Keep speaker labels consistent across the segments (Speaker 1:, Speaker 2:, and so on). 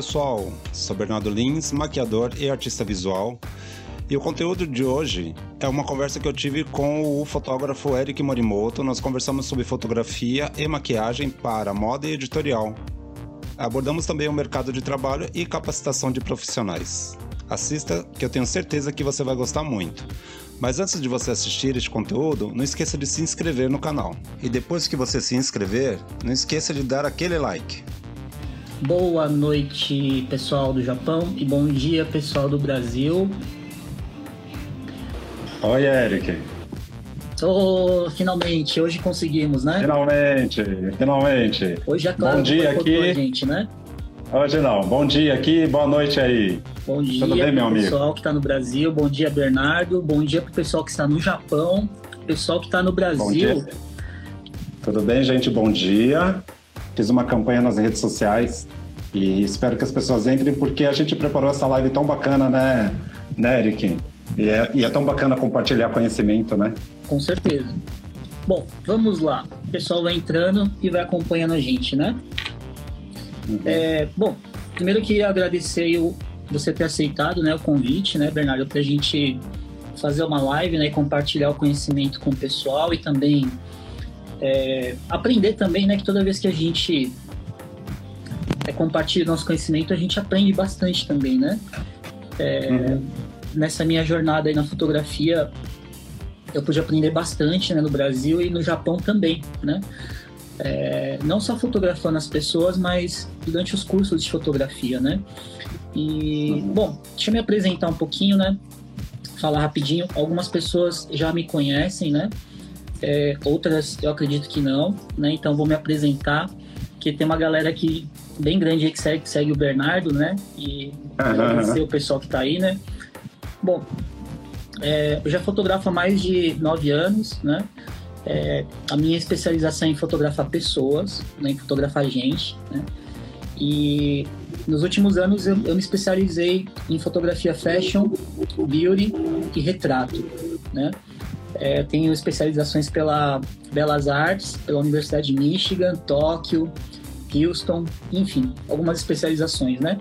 Speaker 1: Pessoal, sou Bernardo Lins, maquiador e artista visual. E o conteúdo de hoje é uma conversa que eu tive com o fotógrafo Eric Morimoto. Nós conversamos sobre fotografia e maquiagem para moda e editorial. Abordamos também o mercado de trabalho e capacitação de profissionais. Assista, que eu tenho certeza que você vai gostar muito. Mas antes de você assistir este conteúdo, não esqueça de se inscrever no canal. E depois que você se inscrever, não esqueça de dar aquele like.
Speaker 2: Boa noite, pessoal do Japão, e bom dia, pessoal do Brasil.
Speaker 3: Oi, Eric.
Speaker 2: Oh, finalmente, hoje conseguimos, né?
Speaker 3: Finalmente, finalmente.
Speaker 2: Hoje é claro
Speaker 3: Bom dia aqui.
Speaker 2: a gente, né?
Speaker 3: Hoje não. Bom dia aqui, boa noite aí.
Speaker 2: Bom dia
Speaker 3: Tudo bem, meu amigo?
Speaker 2: pessoal que está no Brasil, bom dia, Bernardo, bom dia pro pessoal que está no Japão, pessoal que está no Brasil.
Speaker 3: Tudo bem, gente? Bom dia. Fiz uma campanha nas redes sociais e espero que as pessoas entrem porque a gente preparou essa live tão bacana, né, né Eric? E é, e é tão bacana compartilhar conhecimento, né?
Speaker 2: Com certeza. Bom, vamos lá. O pessoal vai entrando e vai acompanhando a gente, né? É, bom, primeiro queria agradecer o, você ter aceitado né, o convite, né, Bernardo, para a gente fazer uma live né, e compartilhar o conhecimento com o pessoal e também é, aprender também, né, que toda vez que a gente é, compartilha nosso conhecimento, a gente aprende bastante também, né? É,
Speaker 3: Uhum.
Speaker 2: Nessa minha jornada aí na fotografia, eu pude aprender bastante né, no Brasil e no Japão também, né? É, não só fotografando as pessoas, mas durante os cursos de fotografia, né? E, bom, deixa eu me apresentar um pouquinho, né? Falar rapidinho. Algumas pessoas já me conhecem, né? É, outras eu acredito que não, né? Então vou me apresentar, porque tem uma galera aqui bem grande aí que segue, que segue o Bernardo, né? E agradecer o pessoal que tá aí, né? Bom, é, eu já fotografo há mais de nove anos, né? É, a minha especialização é em fotografar pessoas, né, em fotografar gente, né? E nos últimos anos eu, eu me especializei em fotografia fashion, beauty e retrato, né? É, tenho especializações pela Belas Artes, pela Universidade de Michigan, Tóquio, Houston, enfim, algumas especializações, né?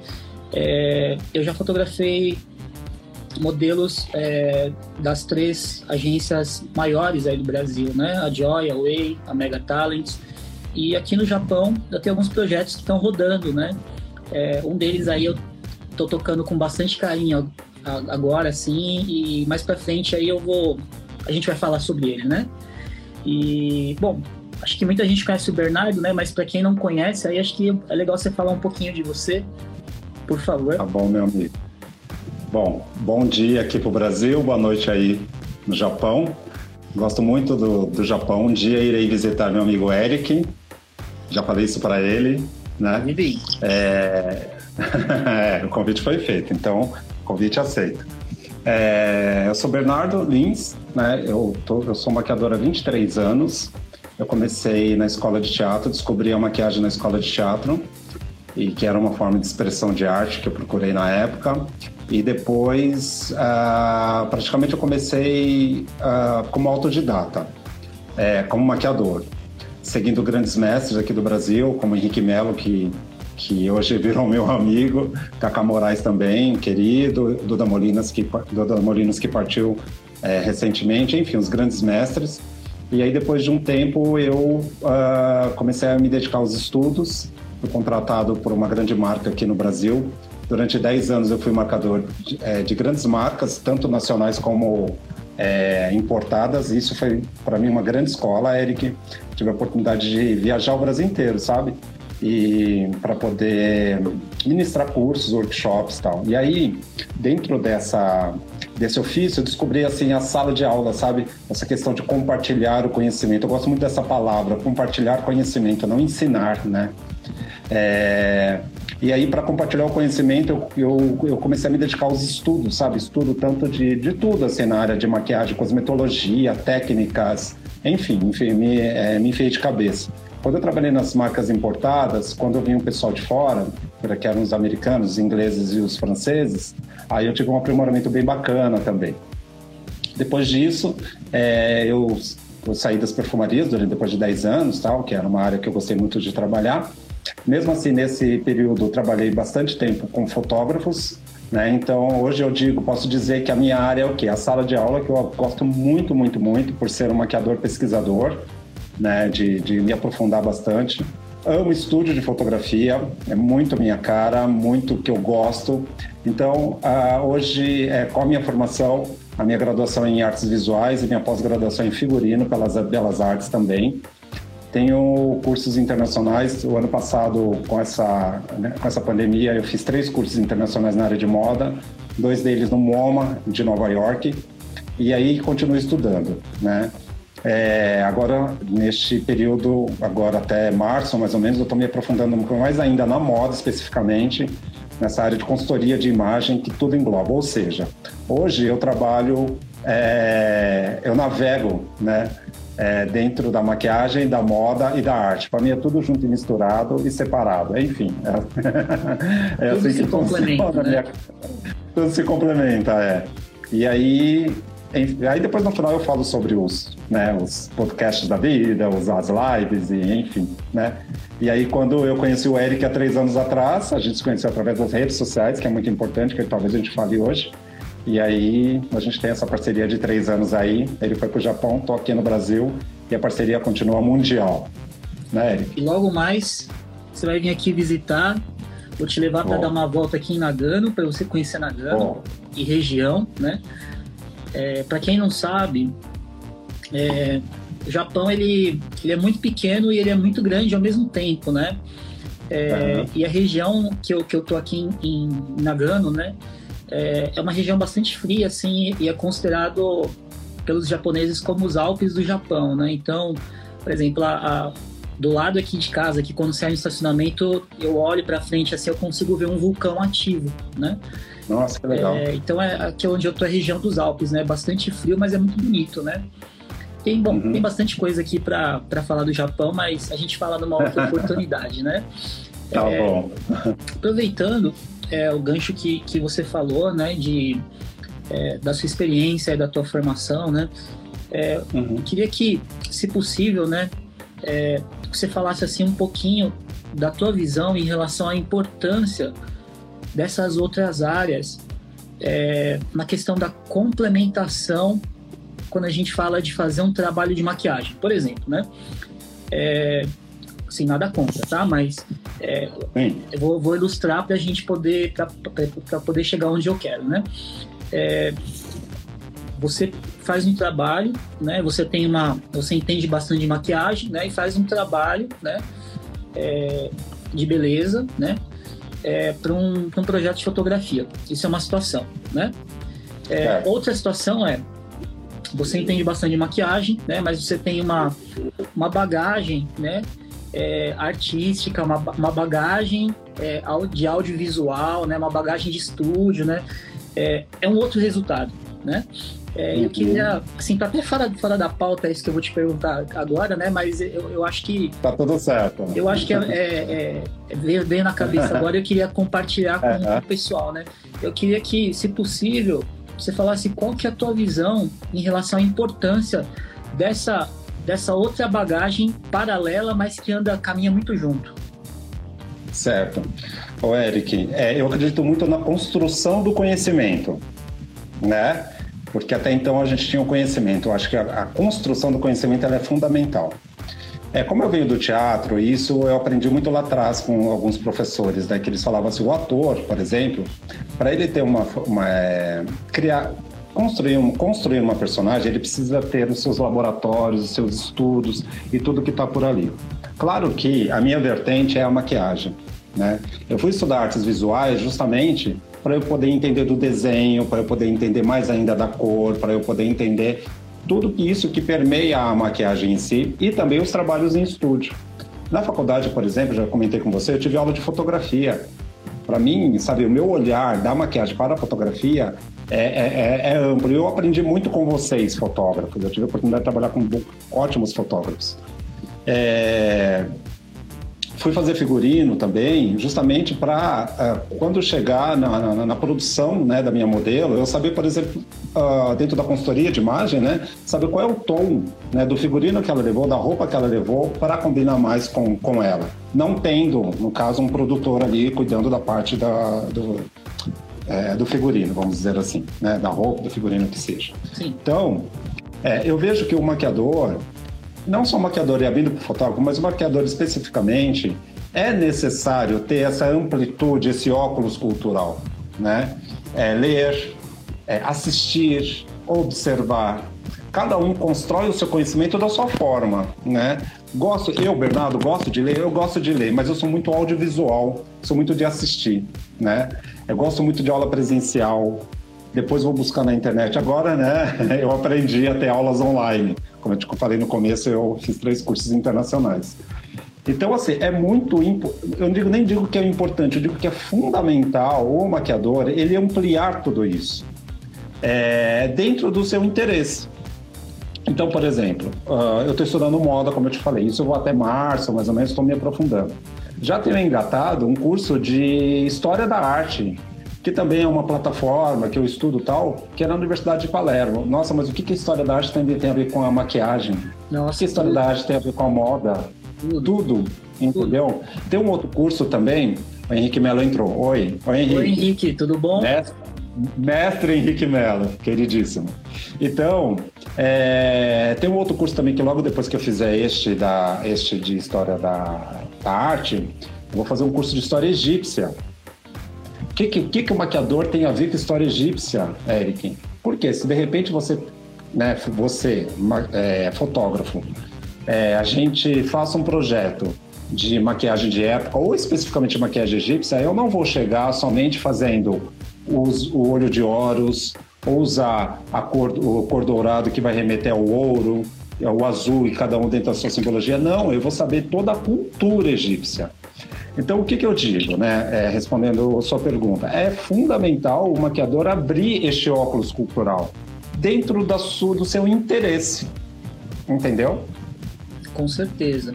Speaker 2: É, eu já fotografei modelos é, das três agências maiores aí do Brasil, né? A Joy, a Way, a Mega Talents. E aqui no Japão eu tenho alguns projetos que estão rodando, né? É, um deles aí eu tô tocando com bastante carinho agora, assim, e mais pra frente aí eu vou... A gente vai falar sobre ele, né? E, bom, acho que muita gente conhece o Bernardo, né? Mas pra quem não conhece, aí acho que é legal você falar um pouquinho de você, por favor.
Speaker 3: Tá bom, meu amigo. Bom, bom dia aqui pro Brasil, boa noite aí no Japão. Gosto muito do, do Japão. Um dia irei visitar meu amigo Eric. Já falei isso para ele, né?
Speaker 2: Vivi.
Speaker 3: É... é, o convite foi feito, então convite aceito. É, eu sou Bernardo Lins, né? Eu, tô, eu sou maquiador há 23 anos. Eu comecei na escola de teatro, descobri a maquiagem na escola de teatro, e que era uma forma de expressão de arte que eu procurei na época. E depois, ah, praticamente, eu comecei ah, como autodidata, é, como maquiador seguindo grandes mestres aqui do Brasil, como Henrique Melo, que, que hoje virou meu amigo, Cacá Moraes também, querido, Duda Molinas, que, Duda Molinos, que partiu é, recentemente, enfim, os grandes mestres. E aí, depois de um tempo, eu ah, comecei a me dedicar aos estudos, fui contratado por uma grande marca aqui no Brasil. Durante 10 anos eu fui marcador de, é, de grandes marcas, tanto nacionais como é, importadas. Isso foi para mim uma grande escola, Eric. Tive a oportunidade de viajar o Brasil inteiro, sabe? E para poder ministrar cursos, workshops, tal. E aí, dentro dessa desse ofício, eu descobri assim a sala de aula, sabe? Essa questão de compartilhar o conhecimento. Eu gosto muito dessa palavra, compartilhar conhecimento, não ensinar, né? É, e aí, para compartilhar o conhecimento, eu, eu, eu, comecei a me dedicar aos estudos, sabe? Estudo tanto de, de tudo, assim, na área de maquiagem, cosmetologia, técnicas, enfim, enfim me, é, me enfiei de cabeça. Quando eu trabalhei nas marcas importadas, quando eu vinha um pessoal de fora, que eram os americanos, os ingleses e os franceses, aí eu tive um aprimoramento bem bacana também. Depois disso, é, eu, eu saí das perfumarias durante depois de 10 anos, tal, que era uma área que eu gostei muito de trabalhar. Mesmo assim, nesse período, trabalhei bastante tempo com fotógrafos, né? Então, hoje eu digo, posso dizer que a minha área é o quê? A sala de aula, que eu gosto muito, muito, muito, por ser um maquiador pesquisador, né? De, de me aprofundar bastante. Amo estúdio de fotografia, é muito minha cara, muito que eu gosto. Então, uh, hoje, é, com a minha formação, a minha graduação em artes visuais e minha pós-graduação em figurino pelas Belas Artes também. Tenho cursos internacionais. O ano passado, com essa, né, com essa pandemia, eu fiz três cursos internacionais na área de moda, dois deles no MoMA, de Nova York, e aí continuo estudando, né? É, agora, neste período, agora até março, mais ou menos, eu estou me aprofundando mais ainda na moda, especificamente, nessa área de consultoria de imagem, que tudo engloba. Ou seja, hoje eu trabalho, é, eu navego, né? É, dentro da maquiagem, da moda e da arte. Para mim é tudo junto e misturado e separado. Enfim,
Speaker 2: é, é assim que funciona. Né?
Speaker 3: Tudo se complementa, é. E aí Aí depois no final eu falo sobre os, né, os podcasts da vida, os, as lives e enfim, né? E aí quando eu conheci o Eric há três anos atrás, a gente se conheceu através das redes sociais, que é muito importante, que talvez a gente fale hoje. E aí a gente tem essa parceria de três anos aí. Ele foi para o Japão, tô aqui no Brasil e a parceria continua mundial, né, Eric?
Speaker 2: E logo mais você vai vir aqui visitar. Vou te levar para dar uma volta aqui em Nagano, para você conhecer Nagano e região, né? É, para quem não sabe, é, o Japão ele, ele é muito pequeno e ele é muito grande ao mesmo tempo, né? É, uhum. E a região que eu, que eu tô aqui em, em Nagano, né? É, é, uma região bastante fria, assim, e é considerado pelos japoneses como os Alpes do Japão, né? Então, por exemplo, a, a, do lado aqui de casa, que quando sai no estacionamento, eu olho para frente, assim, eu consigo ver um vulcão ativo, né?
Speaker 3: Nossa, que legal.
Speaker 2: É, então é aqui onde eu tô é a região dos Alpes, né? Bastante frio, mas é muito bonito, né? Tem, bom, uhum. tem bastante coisa aqui para falar do Japão, mas a gente fala numa outra oportunidade, né?
Speaker 3: Tá é, bom.
Speaker 2: aproveitando é, o gancho que, que você falou, né? De, é, da sua experiência e da tua formação, né? É, uhum. Queria que, se possível, né? É, você falasse assim um pouquinho da tua visão em relação à importância dessas outras áreas é, na questão da complementação quando a gente fala de fazer um trabalho de maquiagem, por exemplo, né? É, assim, nada contra, tá? Mas é, eu vou, vou ilustrar para a gente poder para poder chegar onde eu quero, né? É, você faz um trabalho, né? Você tem uma, você entende bastante de maquiagem, né? E faz um trabalho, né? É, de beleza, né? É, para um, um projeto de fotografia. Isso é uma situação, né? É, é. Outra situação é você entende bastante de maquiagem, né? Mas você tem uma, uma bagagem, né? É, artística, uma, uma bagagem é, de audiovisual, né? Uma bagagem de estúdio, né? É, é um outro resultado, né? É, uhum. Eu queria, assim, tá até fora, fora da pauta é isso que eu vou te perguntar agora, né? Mas eu, eu acho que.
Speaker 3: Tá tudo certo.
Speaker 2: Eu acho que é, é, é veio bem na cabeça agora. Eu queria compartilhar com uhum. o pessoal, né? Eu queria que, se possível, você falasse qual que é a tua visão em relação à importância dessa, dessa outra bagagem paralela, mas que anda, caminha muito junto.
Speaker 3: Certo. Ô, Eric, é, eu acredito muito na construção do conhecimento, né? Porque até então a gente tinha o conhecimento. Eu acho que a, a construção do conhecimento é fundamental. É, como eu venho do teatro, isso eu aprendi muito lá atrás com alguns professores, né, que eles falavam assim, o ator, por exemplo, para ele ter uma, uma é, criar, construir, um, construir uma personagem, ele precisa ter os seus laboratórios, os seus estudos e tudo que está por ali. Claro que a minha vertente é a maquiagem, né? Eu fui estudar artes visuais justamente para eu poder entender do desenho, para eu poder entender mais ainda da cor, para eu poder entender tudo isso que permeia a maquiagem em si e também os trabalhos em estúdio. Na faculdade, por exemplo, já comentei com você, eu tive aula de fotografia. Para mim, sabe, o meu olhar da maquiagem para a fotografia é, é, é, é amplo. Eu aprendi muito com vocês, fotógrafos. Eu tive a oportunidade de trabalhar com ótimos fotógrafos. É... fui fazer figurino também, justamente para uh, é, quando chegar na, na, na, produção né, da minha modelo, eu saber, por exemplo, uh, dentro da consultoria de imagem, né, saber qual é o tom né, do figurino que ela levou, da roupa que ela levou, para combinar mais com, com ela. Não tendo, no caso, um produtor ali cuidando da parte da, do, é, do figurino, vamos dizer assim, né, da roupa, do figurino que seja. Sim. Então, é, eu vejo que o maquiador, não só o maquiador e abrindo para o fotógrafo, mas o maquiador especificamente, é necessário ter essa amplitude, esse óculos cultural, né? É, ler, é, assistir, observar. Cada um constrói o seu conhecimento da sua forma, né? Gosto, eu, Bernardo, gosto de ler, eu gosto de ler, mas eu sou muito audiovisual, sou muito de assistir, né? Eu gosto muito de aula presencial, depois vou buscar na internet. Agora, né, eu aprendi a ter aulas online. Como eu te falei no começo, eu fiz três cursos internacionais. Então, assim, é muito. Eu digo, nem digo que é importante, eu digo que é fundamental o maquiador ele ampliar tudo isso é, dentro do seu interesse. Então, por exemplo, uh, eu estou estudando moda, como eu te falei, isso eu vou até março, mais ou menos, estou me aprofundando. Já tenho engatado um curso de História da Arte, que também é uma plataforma que eu estudo tal, que é na Universidade de Palermo. Nossa, mas o que, que a História da Arte tem, tem a ver com a maquiagem? Nossa, o que a História tudo. da Arte tem a ver com a moda? Tudo. tudo entendeu? Tudo. Tem um outro curso também, o Henrique Melo entrou. Oi,
Speaker 2: Oi Henrique. Oi, Henrique, tudo bom?
Speaker 3: Mestre, mestre Henrique Melo, queridíssimo. Então, é, tem um outro curso também que logo depois que eu fizer este, da, este de História da, da Arte, eu vou fazer um curso de História Egípcia. O que, que, que o maquiador tem a ver com História Egípcia, Eric? Porque se de repente você, né, você é, fotógrafo, é, a gente faça um projeto de maquiagem de época, ou especificamente maquiagem egípcia, eu não vou chegar somente fazendo os, o olho de Horus, ou usar a cor, o cor dourado que vai remeter ao ouro, o azul e cada um dentro da sua simbologia. Não, eu vou saber toda a cultura egípcia. Então, o que, que eu digo, né? É, respondendo a sua pergunta, é fundamental o maquiador abrir este óculos cultural dentro da sua, do seu interesse, entendeu?
Speaker 2: Com certeza.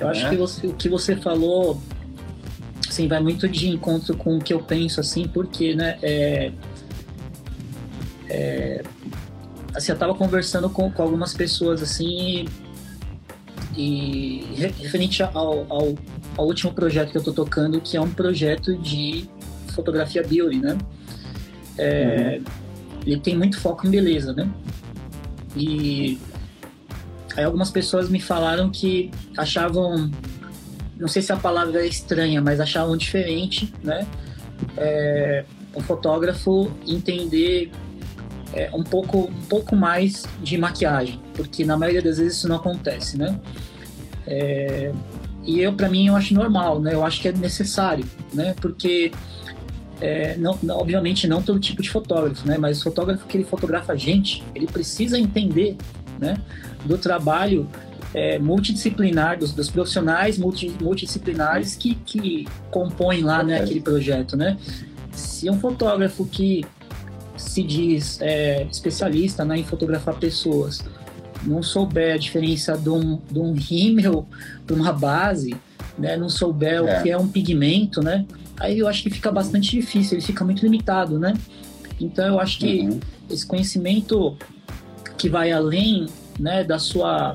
Speaker 2: Eu é. acho que você, o que você falou assim, vai muito de encontro com o que eu penso, assim, porque, né, é, é, assim, eu estava conversando com, com, algumas pessoas, assim, e, e referente ao, ao, ao, último projeto que eu estou tocando, que é um projeto de fotografia beauty, né? É, uhum. Ele tem muito foco em beleza, né? E aí algumas pessoas me falaram que achavam não sei se a palavra é estranha, mas achavam diferente, né? É, um fotógrafo entender é, um pouco um pouco mais de maquiagem, porque na maioria das vezes isso não acontece, né? É, e eu para mim eu acho normal, né? Eu acho que é necessário, né? Porque é, não, não, obviamente não todo tipo de fotógrafo, né? Mas o fotógrafo que ele fotografa a gente, ele precisa entender, né? Do trabalho é, multidisciplinar, dos, dos profissionais multi, multidisciplinares que, que compõem lá né, aquele projeto, né? Se um fotógrafo que se diz é, especialista né, em fotografar pessoas não souber a diferença de um, de um rímel para uma base, né, não souber é. o que é um pigmento, né, aí eu acho que fica bastante difícil, ele fica muito limitado, né? Então eu acho que uhum. esse conhecimento que vai além né, da sua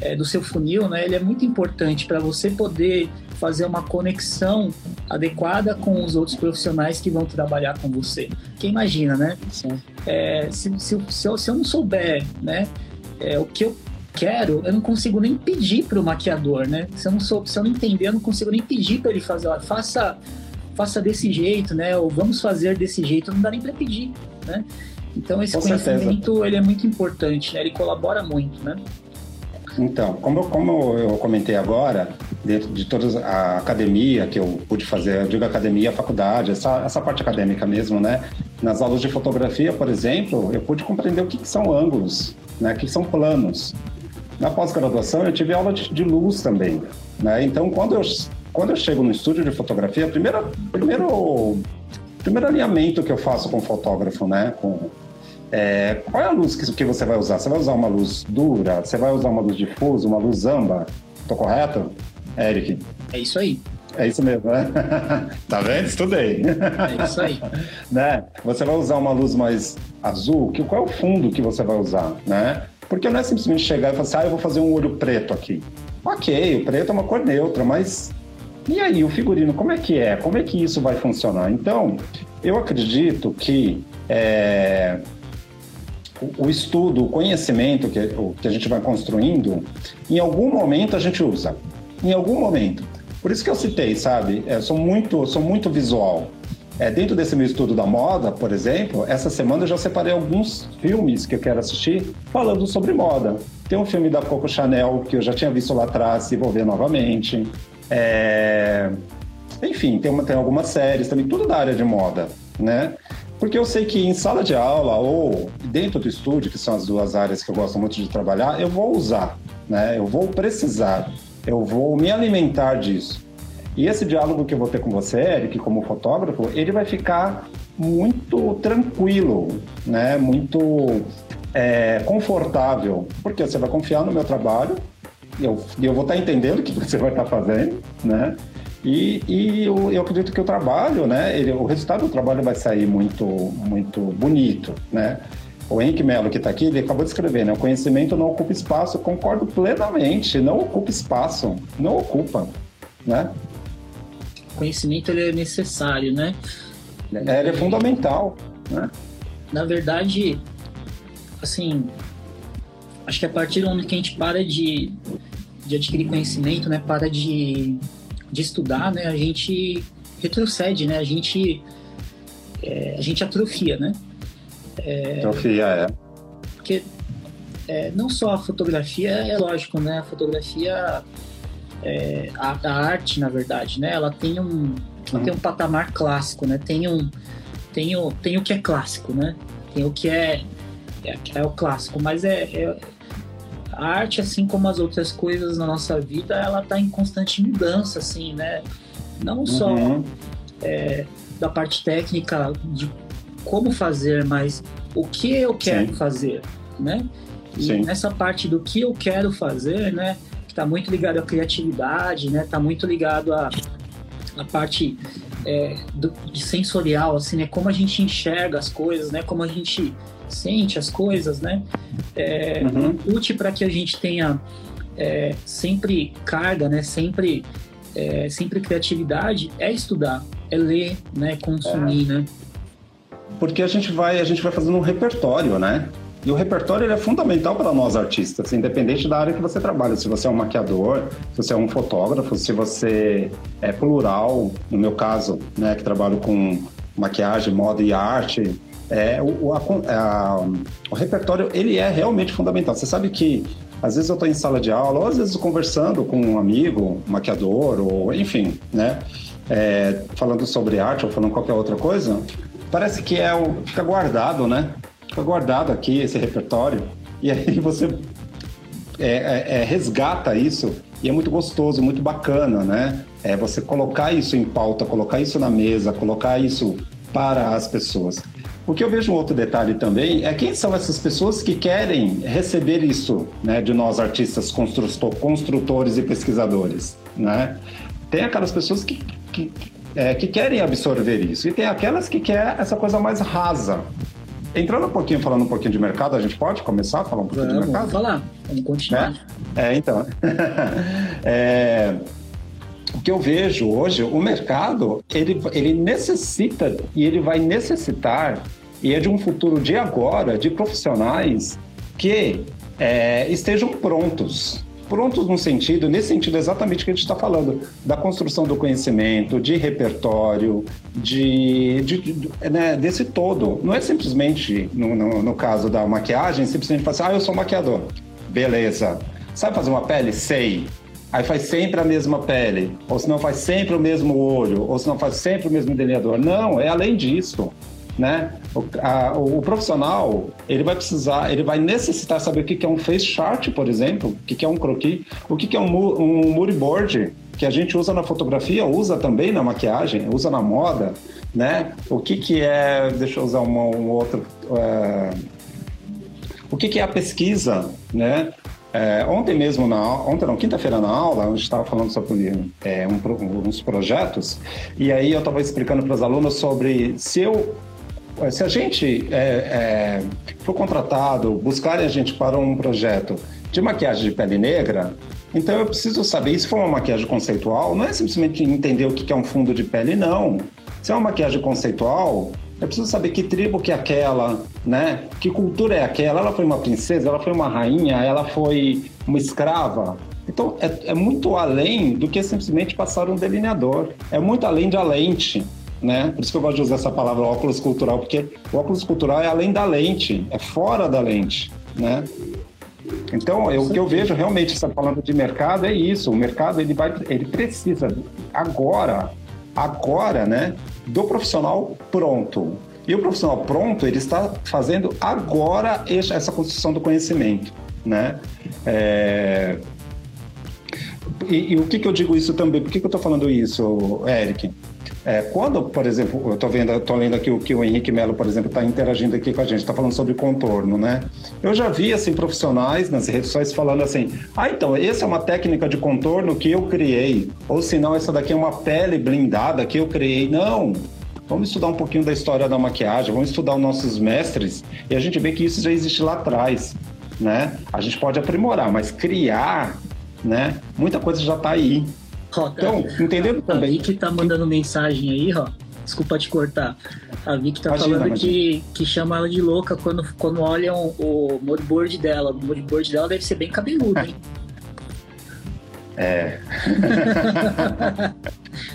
Speaker 2: é, do seu funil, né, ele é muito importante para você poder fazer uma conexão adequada com os outros profissionais que vão trabalhar com você. Quem imagina, né? É, se, se, se, eu, se, eu, não souber né, é, o que eu quero, eu não consigo nem pedir para o maquiador, né? Se eu, não sou, se eu não entender, eu não consigo nem pedir para ele fazer, ó, faça, faça desse jeito, né? Ou vamos fazer desse jeito, não dá nem para pedir, né? Então esse com conhecimento certeza. ele é muito importante, né? ele colabora muito, né?
Speaker 3: Então, como, como eu comentei agora, dentro de toda a academia que eu pude fazer, eu digo academia, faculdade, essa, essa parte acadêmica mesmo, né? Nas aulas de fotografia, por exemplo, eu pude compreender o que, que são ângulos, né? O que são planos. Na pós-graduação, eu tive aula de, de, luz também, né? Então, quando eu, quando eu chego no estúdio de fotografia, primeiro, primeiro, primeiro alinhamento que eu faço com o fotógrafo, né? Com, é, qual é a luz que, que você vai usar? Você vai usar uma luz dura? Você vai usar uma luz difusa, uma luz âmbar? Tô correto, Eric?
Speaker 2: É isso aí.
Speaker 3: É isso mesmo, né? tá vendo? Estudei.
Speaker 2: É isso aí.
Speaker 3: né? Você vai usar uma luz mais azul, que, qual é o fundo que você vai usar, né? Porque não é simplesmente chegar e falar assim, ah, eu vou fazer um olho preto aqui. Ok, o preto é uma cor neutra, mas e aí, o figurino, como é que é? Como é que isso vai funcionar? Então, eu acredito que é, o, estudo, o conhecimento que, o, que a gente vai construindo, em algum momento a gente usa. Em algum momento. Por isso que eu citei, sabe? É, sou muito, sou muito visual. É, dentro desse meu estudo da moda, por exemplo, essa semana eu já separei alguns filmes que eu quero assistir falando sobre moda. Tem um filme da Coco Chanel que eu já tinha visto lá atrás e vou ver novamente. É... Enfim, tem, uma, tem algumas séries também, tudo da área de moda, né? Porque eu sei que em sala de aula ou dentro do estúdio, que são as duas áreas que eu gosto muito de trabalhar, eu vou usar, né? Eu vou precisar, eu vou me alimentar disso. E esse diálogo que eu vou ter com você, Eric, como fotógrafo, ele vai ficar muito tranquilo, né? Muito é, confortável, porque você vai confiar no meu trabalho, eu, eu vou estar entendendo o que você vai estar fazendo, né? E, e eu, eu, acredito que o trabalho, né? Ele, o resultado do trabalho vai sair muito, muito bonito, né? O Henrique Mello, que está aqui, ele acabou de escrever, né? O conhecimento não ocupa espaço. Concordo plenamente. Não ocupa espaço. Não ocupa, né?
Speaker 2: conhecimento ele é necessário, né?
Speaker 3: É, ele é fundamental, né?
Speaker 2: Na verdade, assim, acho que a partir do momento que a gente para de, de adquirir conhecimento, né? Para de, de estudar, né? A gente retrocede, né? A gente, é, a gente atrofia, né?
Speaker 3: É, atrofia, é.
Speaker 2: Porque é, não só a fotografia, é lógico, né? A fotografia é, a, a, arte, na verdade, né? Ela tem um, ela tem um patamar clássico, né? Tem um, tem o, tem o que é clássico, né? Tem o que é, é, é o clássico, mas é, é, a arte, assim como as outras coisas na nossa vida, ela está em constante mudança, assim, né? Não só uhum. é, da parte técnica de como fazer, mas o que eu quero Sim. fazer, né? E Sim. nessa parte do que eu quero fazer, né? está muito ligado à criatividade, né? Está muito ligado à, à parte é, do, de sensorial, assim, né? Como a gente enxerga as coisas, né? Como a gente sente as coisas, né? É, uhum. Útil para que a gente tenha é, sempre carga, né? Sempre, é, sempre criatividade é estudar, é ler, né? Consumir, é. né?
Speaker 3: Porque a gente vai, a gente vai fazendo um repertório, né? E o repertório é fundamental para nós artistas, independente da área que você trabalha. Se você é um maquiador, se você é um fotógrafo, se você é plural, no meu caso, né, que trabalho com maquiagem, moda e arte, é, o, a, a, o repertório ele é realmente fundamental. Você sabe que às vezes eu estou em sala de aula, ou às vezes conversando com um amigo, um maquiador, ou enfim, né? É, falando sobre arte ou falando qualquer outra coisa, parece que é o, fica guardado, né? fica guardado aqui esse repertório e aí você é, é, é, resgata isso e é muito gostoso, muito bacana, né? É você colocar isso em pauta, colocar isso na mesa, colocar isso para as pessoas. O que eu vejo um outro detalhe também é quem são essas pessoas que querem receber isso, né, de nós artistas construtores e pesquisadores, né? Tem aquelas pessoas que, que, é, que querem absorver isso e tem aquelas que querem essa coisa mais rasa, Entrando um pouquinho, falando um pouquinho de mercado, a gente pode começar a falar um pouquinho
Speaker 2: vamos,
Speaker 3: de mercado?
Speaker 2: Vamos falar, vamos continuar.
Speaker 3: É, é então. é, o que eu vejo hoje, o mercado, ele, ele necessita e ele vai necessitar, e é de um futuro de agora, de profissionais que é, estejam prontos prontos no sentido, nesse sentido exatamente que a gente está falando, da construção do conhecimento, de repertório, de, de, de né, desse todo. Não é simplesmente, no, no, no, caso da maquiagem, simplesmente falar assim, ah, eu sou maquiador. Beleza. Sabe fazer uma pele? Sei. Aí faz sempre a mesma pele, ou se não faz sempre o mesmo olho, ou se não faz sempre o mesmo delineador. Não, é além disso né? O, a, o, profissional ele vai precisar, ele vai necessitar saber o que, que é um face chart, por exemplo, o que, que é um croquis, o que, que é um, um moodboard que a gente usa na fotografia, usa também na maquiagem, usa na moda, né? O que, que é, deixa eu usar uma, um outro, é, o que, que é a pesquisa, né? É, ontem mesmo, na, ontem não, quinta-feira na aula, a gente estava falando sobre é, um, uns projetos, e aí eu estava explicando para os alunos sobre se eu se a gente é, é, for contratado, buscarem a gente para um projeto de maquiagem de pele negra, então eu preciso saber, se for uma maquiagem conceitual, não é simplesmente entender o que é um fundo de pele, não. Se é uma maquiagem conceitual, eu preciso saber que tribo que é aquela, né? Que cultura é aquela? Ela foi uma princesa? Ela foi uma rainha? Ela foi uma escrava? Então, é, é muito além do que simplesmente passar um delineador. É muito além da lente, né? Por isso que eu gosto de usar essa palavra óculos cultural, porque o óculos cultural é além da lente, é fora da lente, né? Então, eu, o que eu vejo realmente, está falando de mercado, é isso. O mercado ele vai, ele precisa agora, agora, né, do profissional pronto. E o profissional pronto, ele está fazendo agora essa construção do conhecimento, né? É... E, e, o que, que eu digo isso também? Por que, que eu estou falando isso, Eric? É, quando, por exemplo, eu estou vendo, tô lendo aqui o que o Henrique Melo, por exemplo, está interagindo aqui com a gente, está falando sobre contorno, né? Eu já vi assim profissionais nas redes sociais falando assim: ah, então essa é uma técnica de contorno que eu criei, ou se não essa daqui é uma pele blindada que eu criei. Não, Vamos estudar um pouquinho da história da maquiagem, vamos estudar os nossos mestres e a gente vê que isso já existe lá atrás, né? A gente pode aprimorar, mas criar, né? Muita coisa já está aí.
Speaker 2: Ó, então, entendendo também. A Vicky tá mandando mensagem aí, ó. Desculpa te cortar. A Vicky tá imagina, falando que, que chama ela de louca quando, quando olham o moodboard dela. O moodboard dela deve ser bem cabeludo, hein?
Speaker 3: É.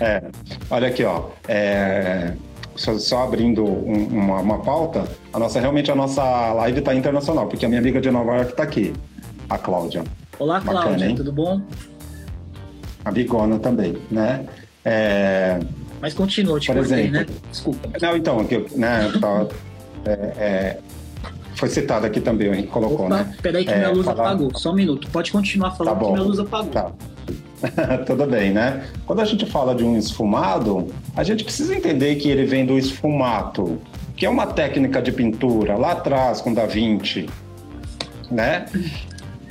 Speaker 3: é. Olha aqui, ó. É... Só, só, abrindo um, uma, uma, pauta, a nossa realmente a nossa live está internacional, porque a minha amiga de Nova York está aqui, a Cláudia.
Speaker 2: Olá, Cláudia, tudo bom?
Speaker 3: A bigona também, né? É...
Speaker 2: Mas continua, te Por cortei, exemplo, né? Desculpa.
Speaker 3: Não, então, que, né, tá, é, é, foi citado aqui também, o Henrique colocou, Opa, né?
Speaker 2: Peraí que minha é, luz falar... apagou, só um minuto. Pode continuar falando tá que minha luz apagou. Tá.
Speaker 3: Tudo bem, né? Quando a gente fala de um esfumado, a gente precisa entender que ele vem do esfumato, que é uma técnica de pintura lá atrás com Da Vinci, né?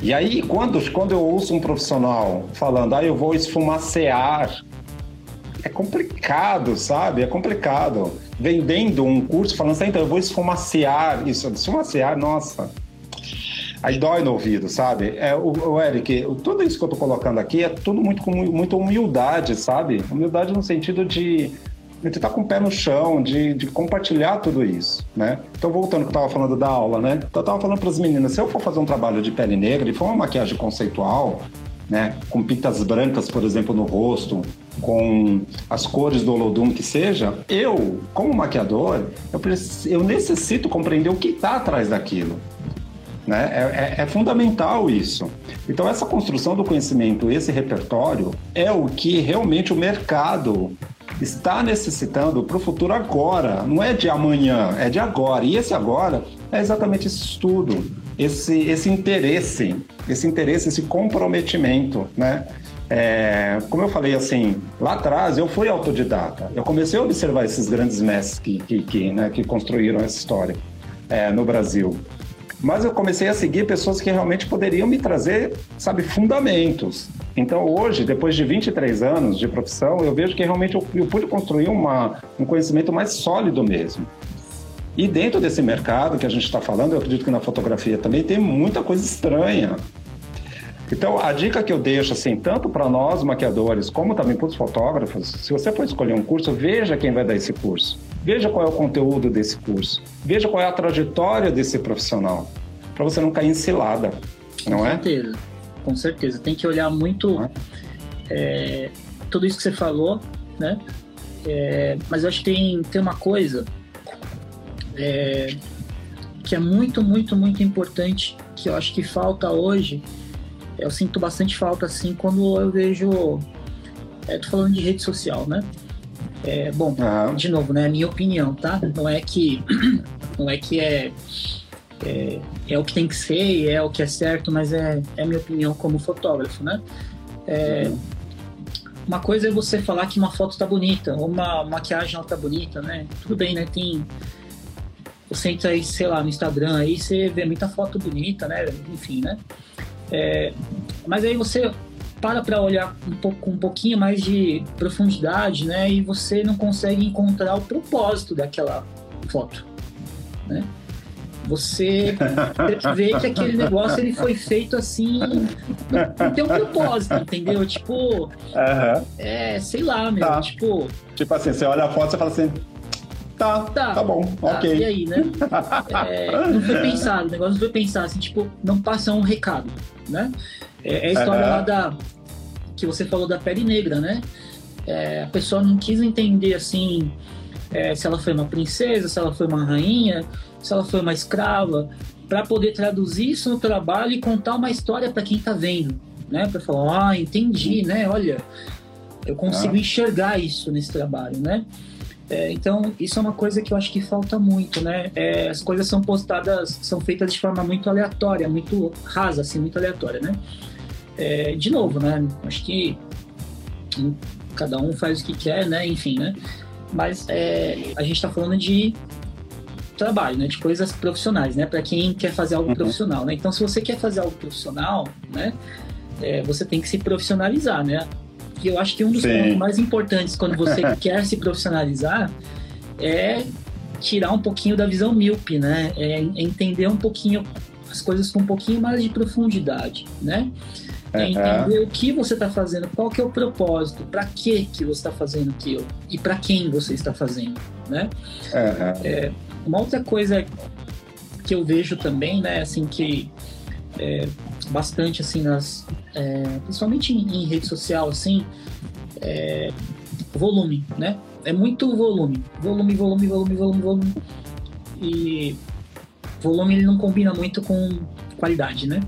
Speaker 3: E aí, quando, quando eu ouço um profissional falando, ah, eu vou esfumacear, é complicado, sabe? É complicado. Vendendo um curso falando assim, então eu vou esfumacear isso. Esfumacear, nossa. Aí dói no ouvido, sabe? É, o, o Eric, tudo isso que eu tô colocando aqui é tudo muito com muita humildade, sabe? Humildade no sentido de de estar com o pé no chão, de, de compartilhar tudo isso, né? Então, voltando que eu estava falando da aula, né? Então, eu estava falando para as meninas, se eu for fazer um trabalho de pele negra e for uma maquiagem conceitual, né? Com pintas brancas, por exemplo, no rosto, com as cores do Olodum que seja, eu, como maquiador, eu, eu necessito compreender o que está atrás daquilo. Né? É, é, é, fundamental isso. Então, essa construção do conhecimento, esse repertório, é o que realmente o mercado está necessitando para o futuro agora, não é de amanhã, é de agora. E esse agora é exatamente esse estudo, esse, esse interesse, esse interesse, esse comprometimento, né? É, como eu falei assim, lá atrás eu fui autodidata. Eu comecei a observar esses grandes mestres que, que, que, né, que construíram essa história é, no Brasil. Mas eu comecei a seguir pessoas que realmente poderiam me trazer, sabe, fundamentos. Então, hoje, depois de 23 anos de profissão, eu vejo que realmente eu, eu pude construir uma, um conhecimento mais sólido mesmo. E dentro desse mercado que a gente está falando, eu acredito que na fotografia também tem muita coisa estranha. Então, a dica que eu deixo, assim, tanto para nós maquiadores, como também para os fotógrafos, se você for escolher um curso, veja quem vai dar esse curso. Veja qual é o conteúdo desse curso. Veja qual é a trajetória desse profissional. Para você não cair em cilada, não é?
Speaker 2: Com certeza com certeza. Tem que olhar muito é, tudo isso que você falou, né? É, mas eu acho que tem, tem uma coisa é, que é muito, muito, muito importante que eu acho que falta hoje. Eu sinto bastante falta assim quando eu vejo. É, tô falando de rede social, né? É, bom, uhum. de novo, né? Minha opinião, tá? Não é que não é que é é, é o que tem que ser e é o que é certo, mas é, é minha opinião como fotógrafo, né? É, uma coisa é você falar que uma foto tá bonita, ou uma maquiagem ela tá bonita, né? Tudo bem, né? Tem. Você entra aí, sei lá, no Instagram aí, você vê muita foto bonita, né? Enfim, né? É, mas aí você para para olhar um pouco, um pouquinho mais de profundidade, né? E você não consegue encontrar o propósito daquela foto, né? Você vê que aquele negócio ele foi feito assim, não tem um propósito, entendeu? Tipo, uhum. é, sei lá, meu, tá. tipo...
Speaker 3: Tipo assim, você olha a foto e fala assim, Tá, tá, tá bom, tá, ok.
Speaker 2: E aí, né? É, não foi pensado, o negócio não foi pensado, assim, tipo, não passa um recado, né? É, é a história uhum. lá da. que você falou da pele negra, né? É, a pessoa não quis entender, assim, é, se ela foi uma princesa, se ela foi uma rainha, se ela foi uma escrava, para poder traduzir isso no trabalho e contar uma história para quem está vendo, né? Para falar, ah, entendi, né? Olha, eu consigo ah. enxergar isso nesse trabalho, né? É, então, isso é uma coisa que eu acho que falta muito, né? É, as coisas são postadas, são feitas de forma muito aleatória, muito rasa, assim, muito aleatória, né? É, de novo, né? Acho que cada um faz o que quer, né? Enfim, né? Mas é, a gente está falando de trabalho, né? De coisas profissionais, né? Para quem quer fazer algo uhum. profissional, né? Então, se você quer fazer algo profissional, né? É, você tem que se profissionalizar, né? E eu acho que um dos Sim. pontos mais importantes quando você quer se profissionalizar é tirar um pouquinho da visão míope, né? É entender um pouquinho as coisas com um pouquinho mais de profundidade, né? É entender o que você está fazendo, qual que é o propósito, para que que você está fazendo aquilo e para quem você está fazendo, né? É, uma outra coisa que eu vejo também, né, assim que é, bastante assim nas, é, principalmente em, em, rede social, assim, é, volume, né? É muito volume, volume, volume, volume, volume, volume. E volume ele não combina muito com qualidade, né?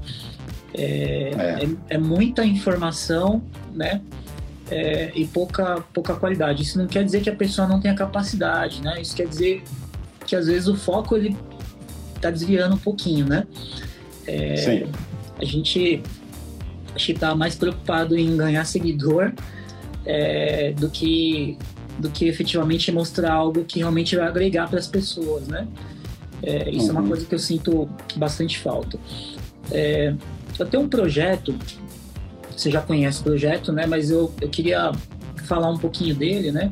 Speaker 2: É, é. é, é muita informação, né? É, e pouca, pouca qualidade. Isso não quer dizer que a pessoa não tenha capacidade, né? Isso quer dizer que às vezes o foco ele tá desviando um pouquinho, né? É, Sim. A gente acho que tá mais preocupado em ganhar seguidor é, do que do que efetivamente mostrar algo que realmente vai agregar para as pessoas, né? É, isso uhum. é uma uhum. coisa que eu sinto bastante falta. É, eu tenho um projeto, você já conhece o projeto, né? Mas eu, eu queria falar um pouquinho dele, né?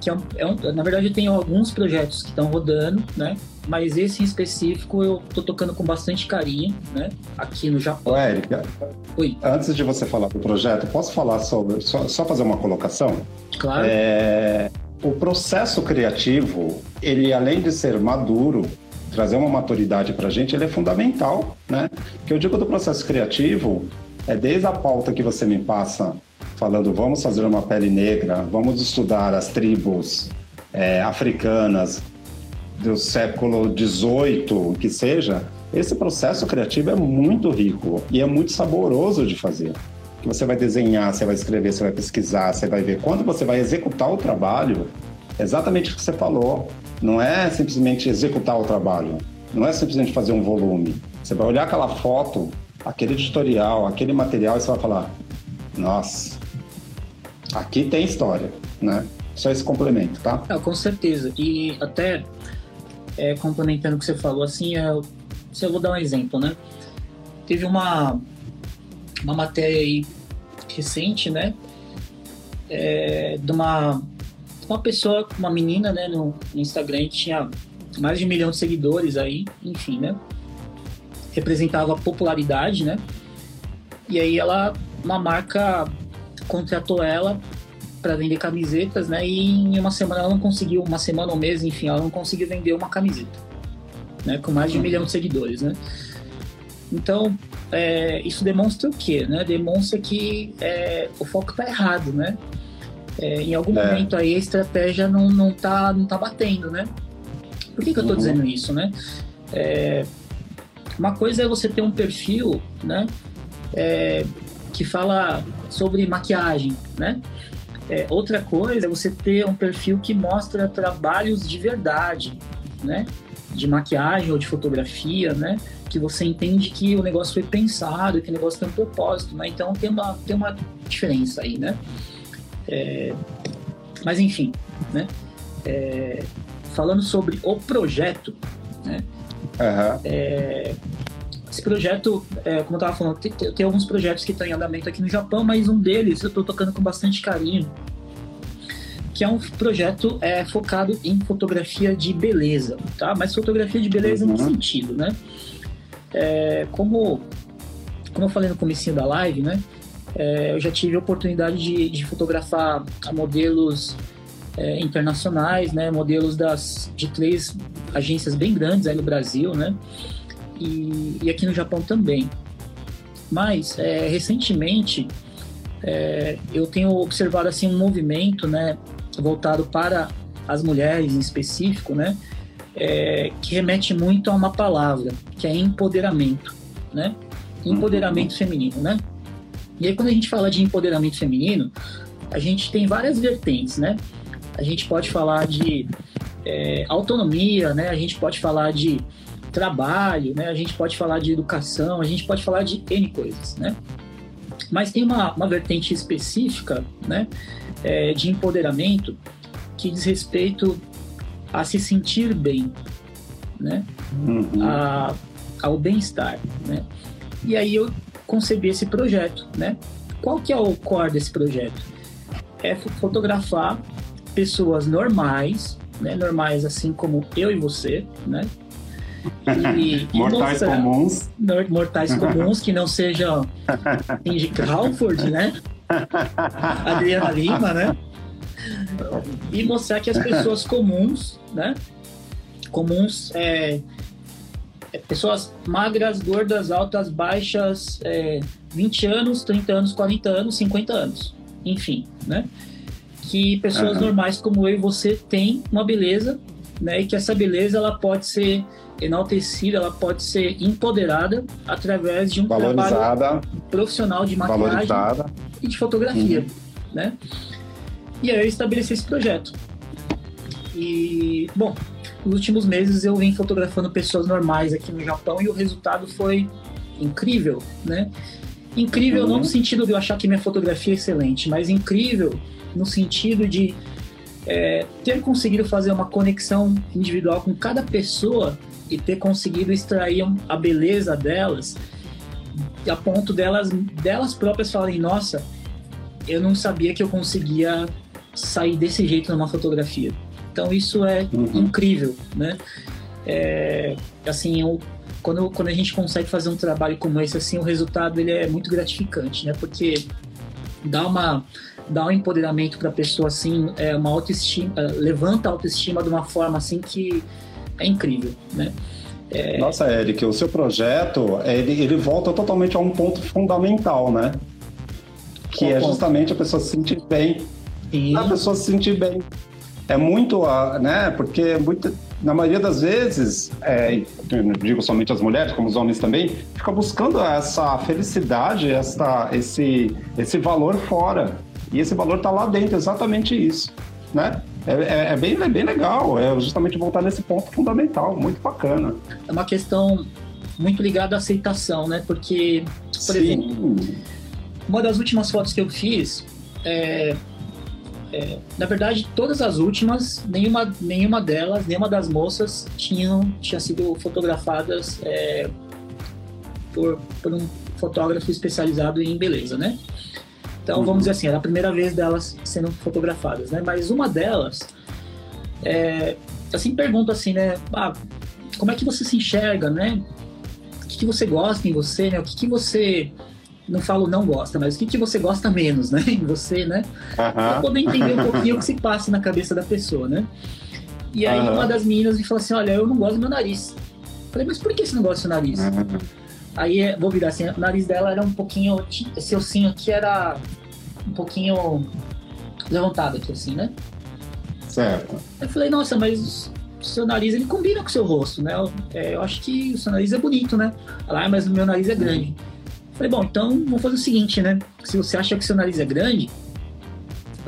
Speaker 2: Que é um, é um, na verdade, eu tenho alguns projetos que estão rodando, né? Mas esse em específico eu tô tocando com bastante carinho, né? Aqui no Japão.
Speaker 3: Ô, Érica, Oi. antes de você falar do projeto, posso falar sobre. Só, só fazer uma colocação?
Speaker 2: Claro.
Speaker 3: É, o processo criativo, ele além de ser maduro, trazer uma maturidade para a gente, ele é fundamental, né? Que eu digo do processo criativo é desde a pauta que você me passa falando vamos fazer uma pele negra, vamos estudar as tribos é, africanas do século XVIII, que seja, esse processo criativo é muito rico e é muito saboroso de fazer. Que você vai desenhar, você vai escrever, você vai pesquisar, você vai ver. Quando você vai executar o trabalho, exatamente o que você falou. Não é simplesmente executar o trabalho, não é simplesmente fazer um volume. Você vai olhar aquela foto, aquele editorial, aquele material e você vai falar: nossa, aqui tem história, né? Só esse complemento, tá?
Speaker 2: É, com certeza. E até é, complementando o que você falou, assim, eu, se eu vou dar um exemplo, né? Teve uma, uma matéria aí recente, né? É, de uma, uma pessoa, uma menina, né, no, no Instagram, tinha mais de um milhão de seguidores aí, enfim, né? Representava popularidade, né? E aí ela, uma marca contratou ela para vender camisetas, né? E em uma semana ela não conseguiu, uma semana ou um mês, enfim, ela não conseguiu vender uma camiseta, né? Com mais de um milhão de seguidores, né? Então, é, isso demonstra o quê, né? Demonstra que é, o foco está errado, né? É, em algum é. momento aí a estratégia não, não, tá, não tá batendo, né? Por que, que eu estou uhum. dizendo isso, né? É, uma coisa é você ter um perfil, né? É, que fala sobre maquiagem, né? É, outra coisa é você ter um perfil que mostra trabalhos de verdade, né? De maquiagem ou de fotografia, né? Que você entende que o negócio foi pensado, que o negócio tem um propósito, né? Então tem uma, tem uma diferença aí, né? É, mas enfim, né? É, falando sobre o projeto, né? Uhum. Esse projeto, é, como eu estava falando, tem, tem, alguns projetos que estão em andamento aqui no Japão, mas um deles eu estou tocando com bastante carinho, que é um projeto é, focado em fotografia de beleza, tá? Mas fotografia de beleza uhum. uhum. sentido, né? É, como, como eu falei no começo da live, né? É, eu já tive a oportunidade de, de fotografar modelos é, internacionais, né? Modelos das, de três agências bem grandes aí no Brasil, né? E, e aqui no Japão também. Mas, é, recentemente, é, eu tenho observado assim um movimento, né? Voltado para as mulheres em específico, né? É, que remete muito a uma palavra, que é empoderamento, né? Empoderamento uhum. feminino, né? E aí, quando a gente fala de empoderamento feminino, a gente tem várias vertentes, né? A gente pode falar de é, autonomia, né? A gente pode falar de trabalho, né? A gente pode falar de educação, a gente pode falar de N coisas, né? Mas tem uma, uma vertente específica, né? É, de empoderamento que diz respeito a se sentir bem, né? Uhum. A, ao bem-estar, né? E aí eu conceber esse projeto, né? Qual que é o core desse projeto? É fotografar pessoas normais, né? Normais assim como eu e você, né?
Speaker 3: E, mortais mostrar, comuns.
Speaker 2: Mortais comuns que não sejam Cindy Crawford, né? Adriana Lima, né? E mostrar que as pessoas comuns, né? Comuns é, é, pessoas magras, gordas, altas, baixas, é, 20 anos, 30 anos, 40 anos, 50 anos, enfim, né? Que pessoas uhum. normais como eu e você têm uma beleza, né? E que essa beleza ela pode ser enaltecida, ela pode ser empoderada através de um trabalho profissional de maquiagem valorizada. e de fotografia, uhum. né? E aí eu estabeleci esse projeto. E, bom, nos últimos meses eu vim fotografando pessoas normais aqui no Japão e o resultado foi incrível, né? Incrível uhum. não no sentido de eu achar que minha fotografia é excelente, mas incrível no sentido de é, ter conseguido fazer uma conexão individual com cada pessoa e ter conseguido extrair a beleza delas a ponto delas, delas próprias falarem, nossa, eu não sabia que eu conseguia sair desse jeito numa fotografia. Então isso é uhum. incrível, né? É, assim, eu, quando, quando a gente consegue fazer um trabalho como esse, assim, o resultado ele é muito gratificante, né? Porque dá uma dá um empoderamento para a pessoa assim, é uma autoestima, levanta a autoestima de uma forma assim que é incrível, né?
Speaker 3: É... Nossa, Eric, o seu projeto ele, ele volta totalmente a um ponto fundamental, né? Que Qual é justamente a pessoa se sentir bem. Sim. A pessoa se sentir bem é muito, né? Porque muito, na maioria das vezes, é, digo somente as mulheres, como os homens também, fica buscando essa felicidade, essa, esse, esse valor fora. E esse valor está lá dentro, exatamente isso, né? É, é, é, bem, é bem legal, é justamente voltar nesse ponto fundamental, muito bacana.
Speaker 2: É uma questão muito ligada à aceitação, né? Porque, por Sim. exemplo, uma das últimas fotos que eu fiz, é, é, na verdade, todas as últimas, nenhuma, nenhuma delas, nenhuma das moças tinham, tinha sido fotografadas é, por, por um fotógrafo especializado em beleza, né? Então, uhum. vamos dizer assim, era a primeira vez delas sendo fotografadas, né? Mas uma delas, é, assim, pergunta assim, né? Ah, como é que você se enxerga, né? O que, que você gosta em você, né? O que, que você não falo não gosta, mas o que, que você gosta menos, né? Em você, né? Uhum. Pra poder entender um pouquinho o que se passa na cabeça da pessoa, né? E aí uhum. uma das meninas me falou assim, olha, eu não gosto do meu nariz. Eu falei, mas por que você não gosta do seu nariz? Uhum. Aí, vou virar assim, o nariz dela era um pouquinho, esse ossinho aqui era um pouquinho levantado aqui assim, né?
Speaker 3: Certo.
Speaker 2: Eu falei, nossa, mas o seu nariz ele combina com o seu rosto, né? Eu, é, eu acho que o seu nariz é bonito, né? Ela, ah, mas o meu nariz é grande. Falei, bom, então vamos fazer o seguinte, né? Se você acha que seu nariz é grande,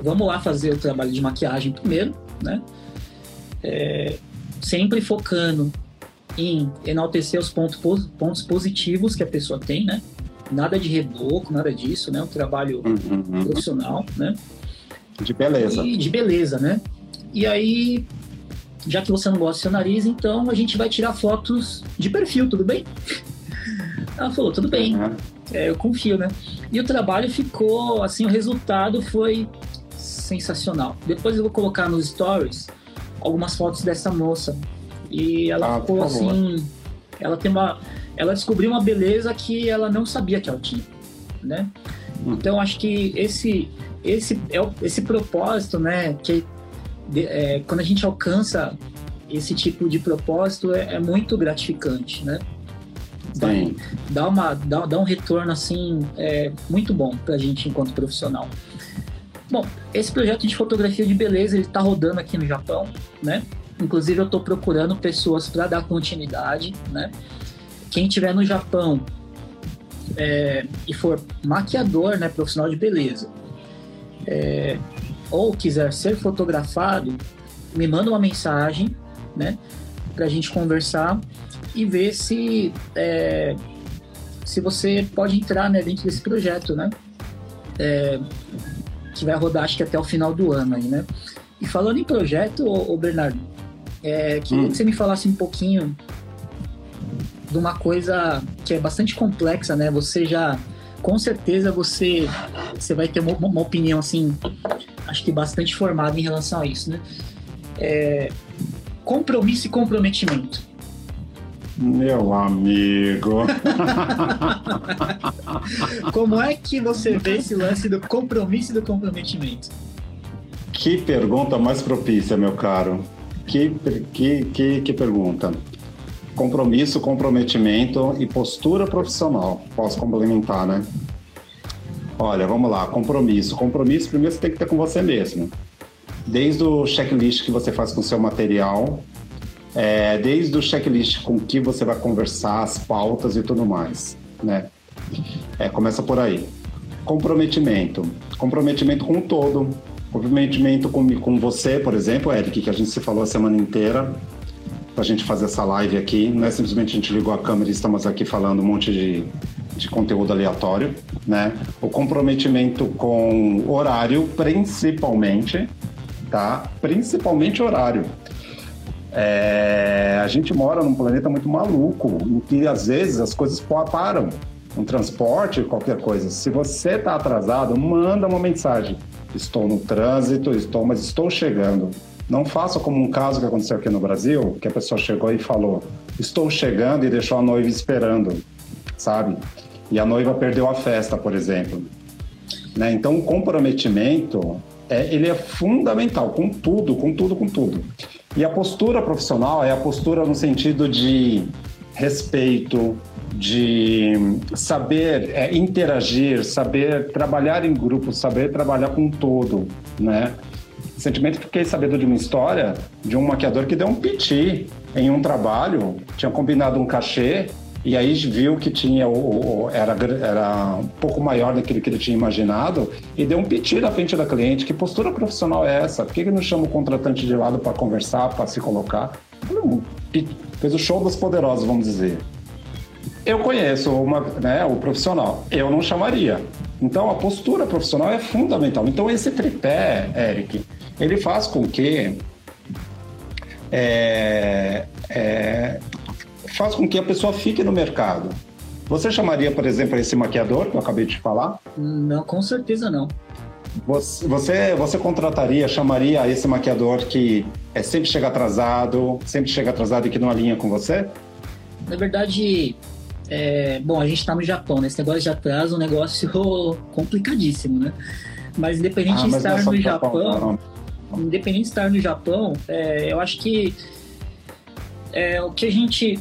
Speaker 2: vamos lá fazer o trabalho de maquiagem primeiro, né? É, sempre focando em enaltecer os pontos, pontos positivos que a pessoa tem, né? Nada de reboco, nada disso, né? Um trabalho uhum. profissional, né?
Speaker 3: De beleza.
Speaker 2: E de beleza, né? E aí, já que você não gosta do seu nariz, então a gente vai tirar fotos de perfil, tudo bem? Ela falou, tudo bem, uhum. é, eu confio, né? E o trabalho ficou, assim, o resultado foi sensacional. Depois eu vou colocar nos stories algumas fotos dessa moça. E ela ah, ficou assim, ela tem uma, ela descobriu uma beleza que ela não sabia que ela tinha, né? Hum. Então acho que esse esse é esse propósito, né? Que é, quando a gente alcança esse tipo de propósito é, é muito gratificante, né? Dá, dá, uma, dá, dá um retorno assim é, muito bom para a gente enquanto profissional. Bom, esse projeto de fotografia de beleza ele está rodando aqui no Japão, né? Inclusive eu estou procurando pessoas para dar continuidade, né? Quem tiver no Japão é, e for maquiador, né, profissional de beleza, é, ou quiser ser fotografado, me manda uma mensagem, né, para a gente conversar e ver se é, se você pode entrar né, dentro desse projeto, né, é, que vai rodar acho que até o final do ano aí, né. E falando em projeto, ô Bernardo, é, queria hum. que você me falasse um pouquinho de uma coisa que é bastante complexa, né? Você já, com certeza, você, você vai ter uma, uma opinião assim, acho que bastante formada em relação a isso, né? É, compromisso e comprometimento.
Speaker 3: Meu amigo.
Speaker 2: Como é que você vê esse lance do compromisso e do comprometimento?
Speaker 3: Que pergunta mais propícia, meu caro. Que, que, que, que pergunta. Compromisso, comprometimento e postura profissional. Posso complementar, né? Olha, vamos lá. Compromisso. Compromisso, primeiro você tem que ter com você mesmo. Desde o checklist que você faz com o seu material, é, desde o checklist com que você vai conversar, as pautas e tudo mais, né? É, começa por aí. Comprometimento. Comprometimento com o todo. Comprometimento com, com você, por exemplo, Eric, que a gente se falou a semana inteira para a gente fazer essa live aqui. Não é simplesmente a gente ligou a câmera e estamos aqui falando um monte de, de conteúdo aleatório, né? O comprometimento com horário, principalmente, tá? Principalmente horário. É, a gente mora num planeta muito maluco, em que às vezes as coisas param. Um transporte, qualquer coisa. Se você está atrasado, manda uma mensagem. Estou no trânsito, estou, mas estou chegando não faça como um caso que aconteceu aqui no Brasil, que a pessoa chegou e falou: Estou chegando e deixou a noiva esperando, sabe? E a noiva perdeu a festa, por exemplo. Né? Então, o comprometimento é, ele é fundamental com tudo, com tudo, com tudo. E a postura profissional é a postura no sentido de respeito, de saber é, interagir, saber trabalhar em grupo, saber trabalhar com todo, né? Recentemente fiquei sabendo de uma história de um maquiador que deu um piti em um trabalho, tinha combinado um cachê e aí viu que tinha o, era, era um pouco maior daquilo que ele tinha imaginado e deu um piti na frente da cliente. Que postura profissional é essa? Por que, que não chama o contratante de lado para conversar, para se colocar? Não, fez o show dos poderosos, vamos dizer. Eu conheço uma, né, o profissional, eu não chamaria. Então a postura profissional é fundamental. Então esse tripé, Eric, ele faz com que é, é, faz com que a pessoa fique no mercado. Você chamaria, por exemplo, esse maquiador que eu acabei de falar?
Speaker 2: Não, com certeza não.
Speaker 3: Você, você, você contrataria, chamaria esse maquiador que é, sempre chega atrasado, sempre chega atrasado e que não alinha com você?
Speaker 2: Na verdade, é, bom, a gente está no Japão, né? Esse negócio de atraso é um negócio complicadíssimo, né? Mas independente ah, de estar no Japão, Japão independente de estar no Japão, é, eu acho que é, o que a gente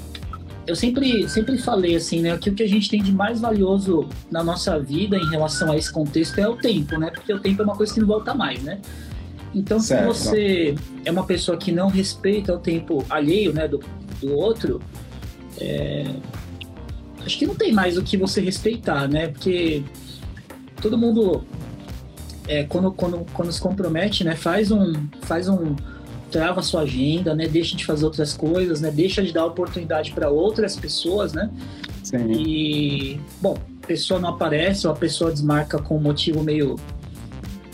Speaker 2: eu sempre, sempre falei assim, né? Que o que a gente tem de mais valioso na nossa vida em relação a esse contexto é o tempo, né? Porque o tempo é uma coisa que não volta mais, né? Então, certo. se você é uma pessoa que não respeita o tempo alheio, né, do, do outro, é, acho que não tem mais o que você respeitar, né? Porque todo mundo é, quando, quando, quando se compromete, né, faz um, faz um, trava a sua agenda, né, deixa de fazer outras coisas, né, deixa de dar oportunidade para outras pessoas, né, Sim. e, bom, a pessoa não aparece ou a pessoa desmarca com um motivo meio,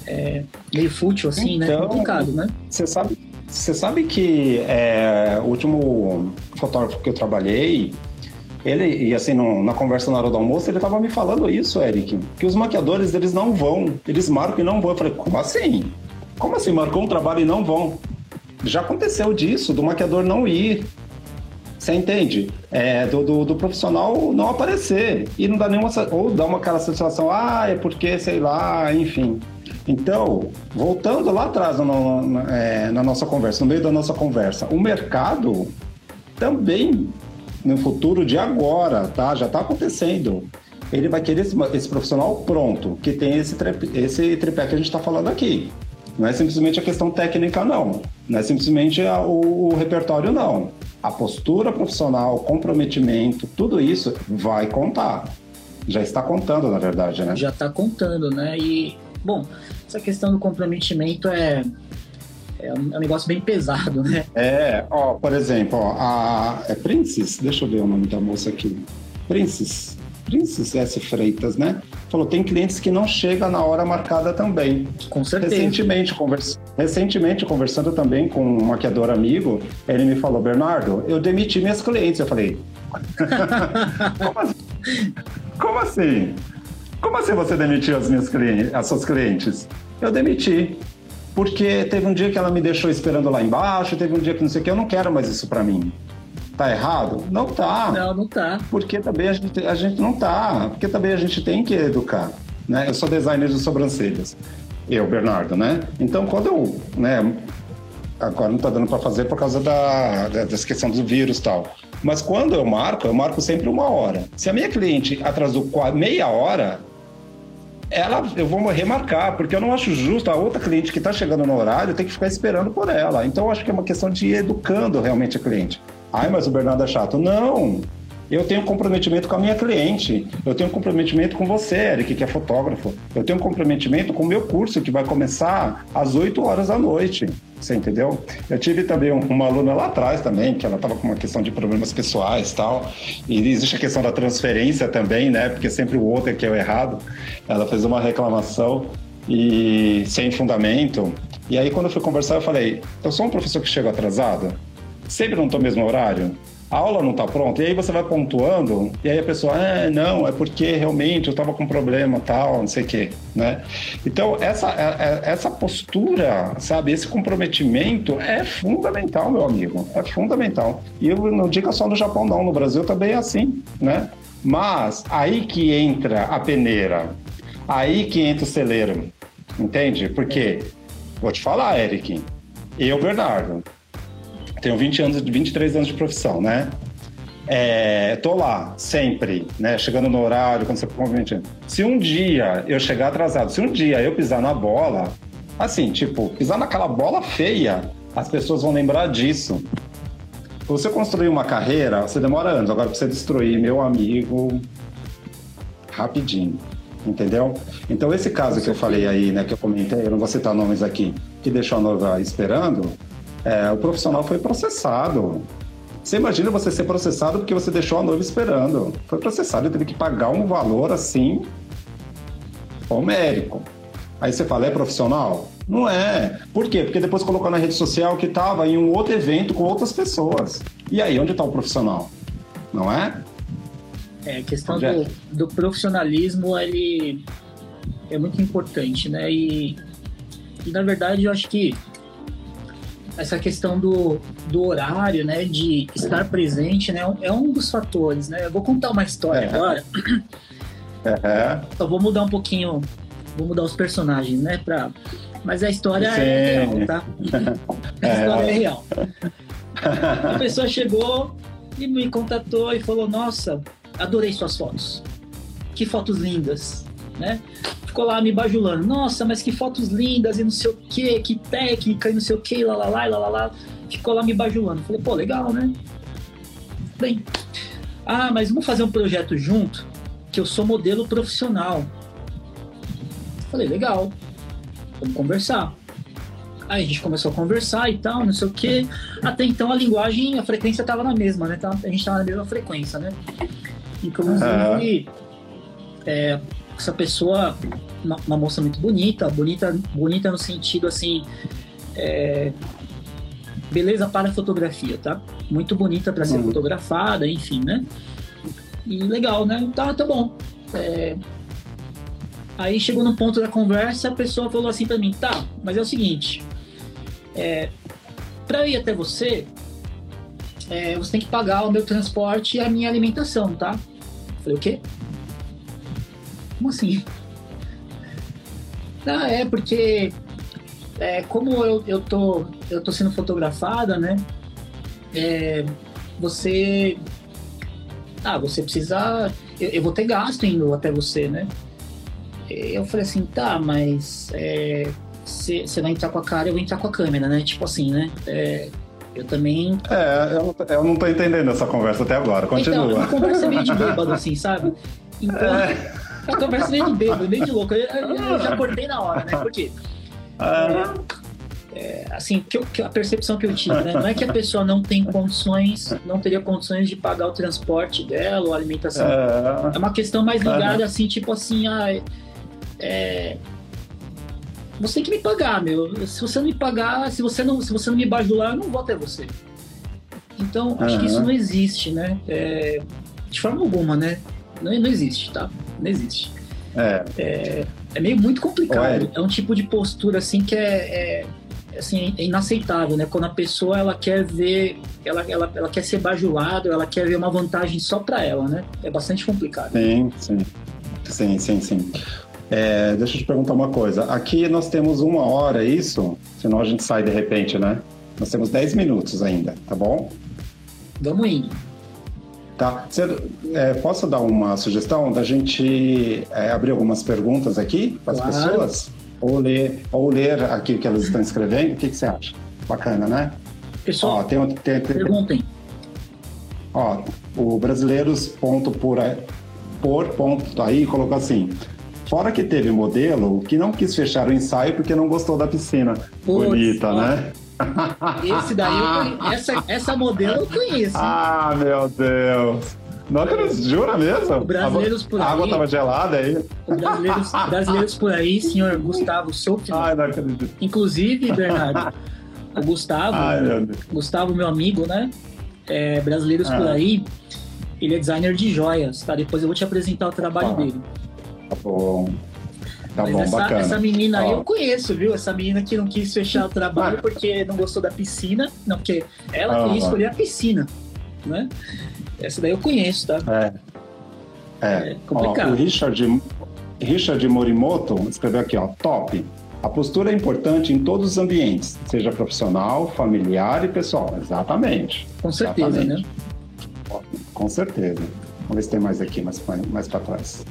Speaker 2: é, meio fútil, assim, né, então, né, complicado, né.
Speaker 3: Você sabe, você sabe que é, o último fotógrafo que eu trabalhei, Ele, e assim, no, na conversa na hora do almoço, ele tava me falando isso, Eric, que os maquiadores, eles não vão, eles marcam e não vão. Eu falei, como assim? Como assim, marcou um trabalho e não vão? Já aconteceu disso, do maquiador não ir. Você entende? É, do, do, do, profissional não aparecer. E não dá nenhuma. Ou dá uma aquela sensação, ah, é porque, sei lá, enfim. Então, voltando lá atrás no, na, é, na nossa conversa, no meio da nossa conversa, o mercado também, no futuro de agora, tá? Já está acontecendo. Ele vai querer esse, esse, profissional pronto, que tem esse, esse tripé que a gente está falando aqui. Não é simplesmente a questão técnica, não. Não é simplesmente a, o, o repertório, não. A postura profissional, comprometimento, tudo isso vai contar. Já está contando, na verdade, né?
Speaker 2: Já está contando, né? E, bom, essa questão do comprometimento é, é um, é um negócio bem pesado, né?
Speaker 3: É, ó, por exemplo, ó, a é Princess, deixa eu ver o nome da moça aqui. Princess, Princess S. Freitas, né? Falou, tem clientes que não chegam na hora marcada também.
Speaker 2: Com certeza.
Speaker 3: Recentemente, convers... Recentemente, conversando também com um maquiador amigo, ele me falou, Bernardo, eu demiti minhas clientes. Eu falei, como assim? Como assim? Como assim você demitiu as minhas clientes, as suas clientes? Eu demiti. Porque teve um dia que ela me deixou esperando lá embaixo, teve um dia que não sei o que, eu não quero mais isso para mim. Tá errado? Não tá.
Speaker 2: Não, não tá.
Speaker 3: Porque também a gente, a gente não tá. Porque também a gente tem que educar. Né? Eu sou designer de sobrancelhas. Eu, Bernardo, né? Então, quando eu, né, agora não tá dando para fazer por causa da, da, dessa questão do vírus e tal. Mas quando eu marco, eu marco sempre uma hora. Se a minha cliente atrasou meia hora, ela eu vou remarcar, porque eu não acho justo a outra cliente que está chegando no horário ter que ficar esperando por ela. Então eu acho que é uma questão de ir educando realmente a cliente. Ai, mas o Bernardo é chato. Não! Eu tenho comprometimento com a minha cliente. Eu tenho comprometimento com você, Eric, que é fotógrafo. Eu tenho comprometimento com o meu curso, que vai começar às 8 horas da noite. Você entendeu? Eu tive também uma aluna lá atrás também, que ela estava com uma questão de problemas pessoais tal. E existe a questão da transferência também, né? Porque sempre o outro é que é o errado. Ela fez uma reclamação e sem fundamento. E aí, quando eu fui conversar, eu falei: eu sou um professor que chega atrasado? Sempre não estou no mesmo horário? A aula não está pronta. E aí você vai pontuando, e aí a pessoa, ah, não, é porque realmente eu estava com problema, tal, não sei o quê, né? Então, essa, é, é, essa postura, sabe, esse comprometimento é fundamental, meu amigo, é fundamental. E eu não digo só no Japão, não, no Brasil também é assim, né? Mas aí que entra a peneira, aí que entra o celeiro, entende? Porque, vou te falar, Eric, eu, Bernardo, tenho 20 anos, 23 anos de profissão, né? É, tô lá, sempre, né? Chegando no horário, quando você convite. Se um dia eu chegar atrasado, se um dia eu pisar na bola, assim, tipo, pisar naquela bola feia, as pessoas vão lembrar disso. Você construir uma carreira, você demora anos. Agora, pra você destruir, meu amigo, rapidinho. Entendeu? Então, esse caso que eu falei aí, né, que eu comentei, eu não vou citar nomes aqui, que deixou a noiva esperando, é, o profissional foi processado. Você imagina você ser processado porque você deixou a noiva esperando. Foi processado e teve que pagar um valor assim homérico. Aí você fala, é profissional? Não é. Por quê? Porque depois colocou na rede social que estava em um outro evento com outras pessoas. E aí, onde está o profissional? Não é?
Speaker 2: É, a questão do, do, profissionalismo, ele é muito importante, né? E, e, na verdade, eu acho que essa questão do, do horário, né, de estar presente, né, é um dos fatores, né. Eu vou contar uma história é. agora. É. Então vou mudar um pouquinho, vou mudar os personagens, né, para mas a história Sim. é real, tá? a história é real. A pessoa chegou e me contatou e falou: Nossa, adorei suas fotos. Que fotos lindas, né? ficou lá me bajulando. Nossa, mas que fotos lindas e não sei o que, que técnica e não sei o que, lá, lá, lá, lá, lá, lá. Ficou lá me bajulando. Falei, pô, legal, né? Bem, ah, mas vamos fazer um projeto junto, que eu sou modelo profissional. Falei, legal, vamos conversar. Aí a gente começou a conversar e tal, não sei o que. Até então a linguagem, a frequência tava na mesma, né? A gente tava na mesma frequência, né? Inclusive, é, essa pessoa uma, uma, moça muito bonita, bonita, bonita no sentido assim, é, beleza para fotografia, tá? Muito bonita para ser uhum. fotografada, enfim, né? E legal, né? Tá, tá bom. É... Aí chegou no ponto da conversa, a pessoa falou assim para mim, tá, mas é o seguinte, é, para ir até você, é, você tem que pagar o meu transporte e a minha alimentação, tá? Eu falei, o quê? Como assim? Ah, é porque é, como eu, eu, tô, eu tô sendo fotografada, né? É, você. Ah, você precisa. Eu, eu, vou ter gasto indo até você, né? Eu falei assim, tá, mas você é, vai entrar com a cara, eu vou entrar com a câmera, né? Tipo assim, né? É, eu também.
Speaker 3: É, eu, eu não tô entendendo essa conversa até agora. Continua.
Speaker 2: Então, uma conversa meio de bêbado, assim, sabe? Então, é. a conversa meio de bêbado, meio de louco. Eu, eu, já cortei na hora, né? Por quê? É, assim, que, eu, que a percepção que eu tive, né? Não é que a pessoa não tem condições, não teria condições de pagar o transporte dela ou a alimentação. É, é uma questão mais ligada, assim, tipo assim, ah, é, você tem que me pagar, meu. Se você não me pagar, se você não, se você não me bajular, eu não vou até você. Então, acho uhum. que isso não existe, né? É, de forma alguma, né? Não, não existe, tá? Não existe. É. é, é meio muito complicado. É um tipo de postura assim que é, é, assim, é inaceitável, né? Quando a pessoa ela quer ver, ela, ela, ela quer ser bajulada, ela quer ver uma vantagem só para ela, né? É bastante complicado.
Speaker 3: Sim, sim. Sim, sim, sim. É, deixa eu te perguntar uma coisa. Aqui nós temos uma hora, é isso? Senão a gente sai de repente, né? Nós temos 10 minutos ainda, tá bom?
Speaker 2: Vamos indo.
Speaker 3: Tá. Você, é, posso dar uma sugestão da gente é, abrir algumas perguntas aqui para as claro. pessoas? Ou ler, ou ler aqui o que elas estão escrevendo? O que, que você acha? Bacana, né?
Speaker 2: Pessoal, ó, tem, tem, tem, perguntem.
Speaker 3: Ó, o brasileiros ponto por, por ponto aí colocou assim Fora que teve modelo que não quis fechar o ensaio porque não gostou da piscina. Bonita, ó. né?
Speaker 2: Esse daí eu conheço. Essa, essa modelo eu conheço.
Speaker 3: Ah, meu Deus. Não acredito, jura mesmo?
Speaker 2: Brasileiros por aí.
Speaker 3: A água tava gelada aí.
Speaker 2: Brasileiros, brasileiros por aí, senhor Gustavo Souto.
Speaker 3: Ai, não acredito.
Speaker 2: Inclusive, Bernardo, o Gustavo, Ai, meu Gustavo, meu amigo, né? É, brasileiros ah. por aí, ele é designer de joias, tá? Depois eu vou te apresentar o trabalho ah. dele.
Speaker 3: Tá bom. Tá
Speaker 2: Mas
Speaker 3: bom,
Speaker 2: essa,
Speaker 3: bacana.
Speaker 2: essa menina aí eu conheço, viu? Essa menina que não quis fechar o trabalho porque não gostou da piscina. Não, porque ela queria escolher a piscina, né? Essa daí eu conheço, tá?
Speaker 3: É. É, é complicado. Ó, o Richard, Richard Morimoto escreveu aqui, ó, top. A postura é importante em todos os ambientes, seja profissional, familiar e pessoal. Exatamente.
Speaker 2: Com certeza,
Speaker 3: Exatamente. né? Com certeza. Vamos ver se tem mais aqui, mais, mais para trás.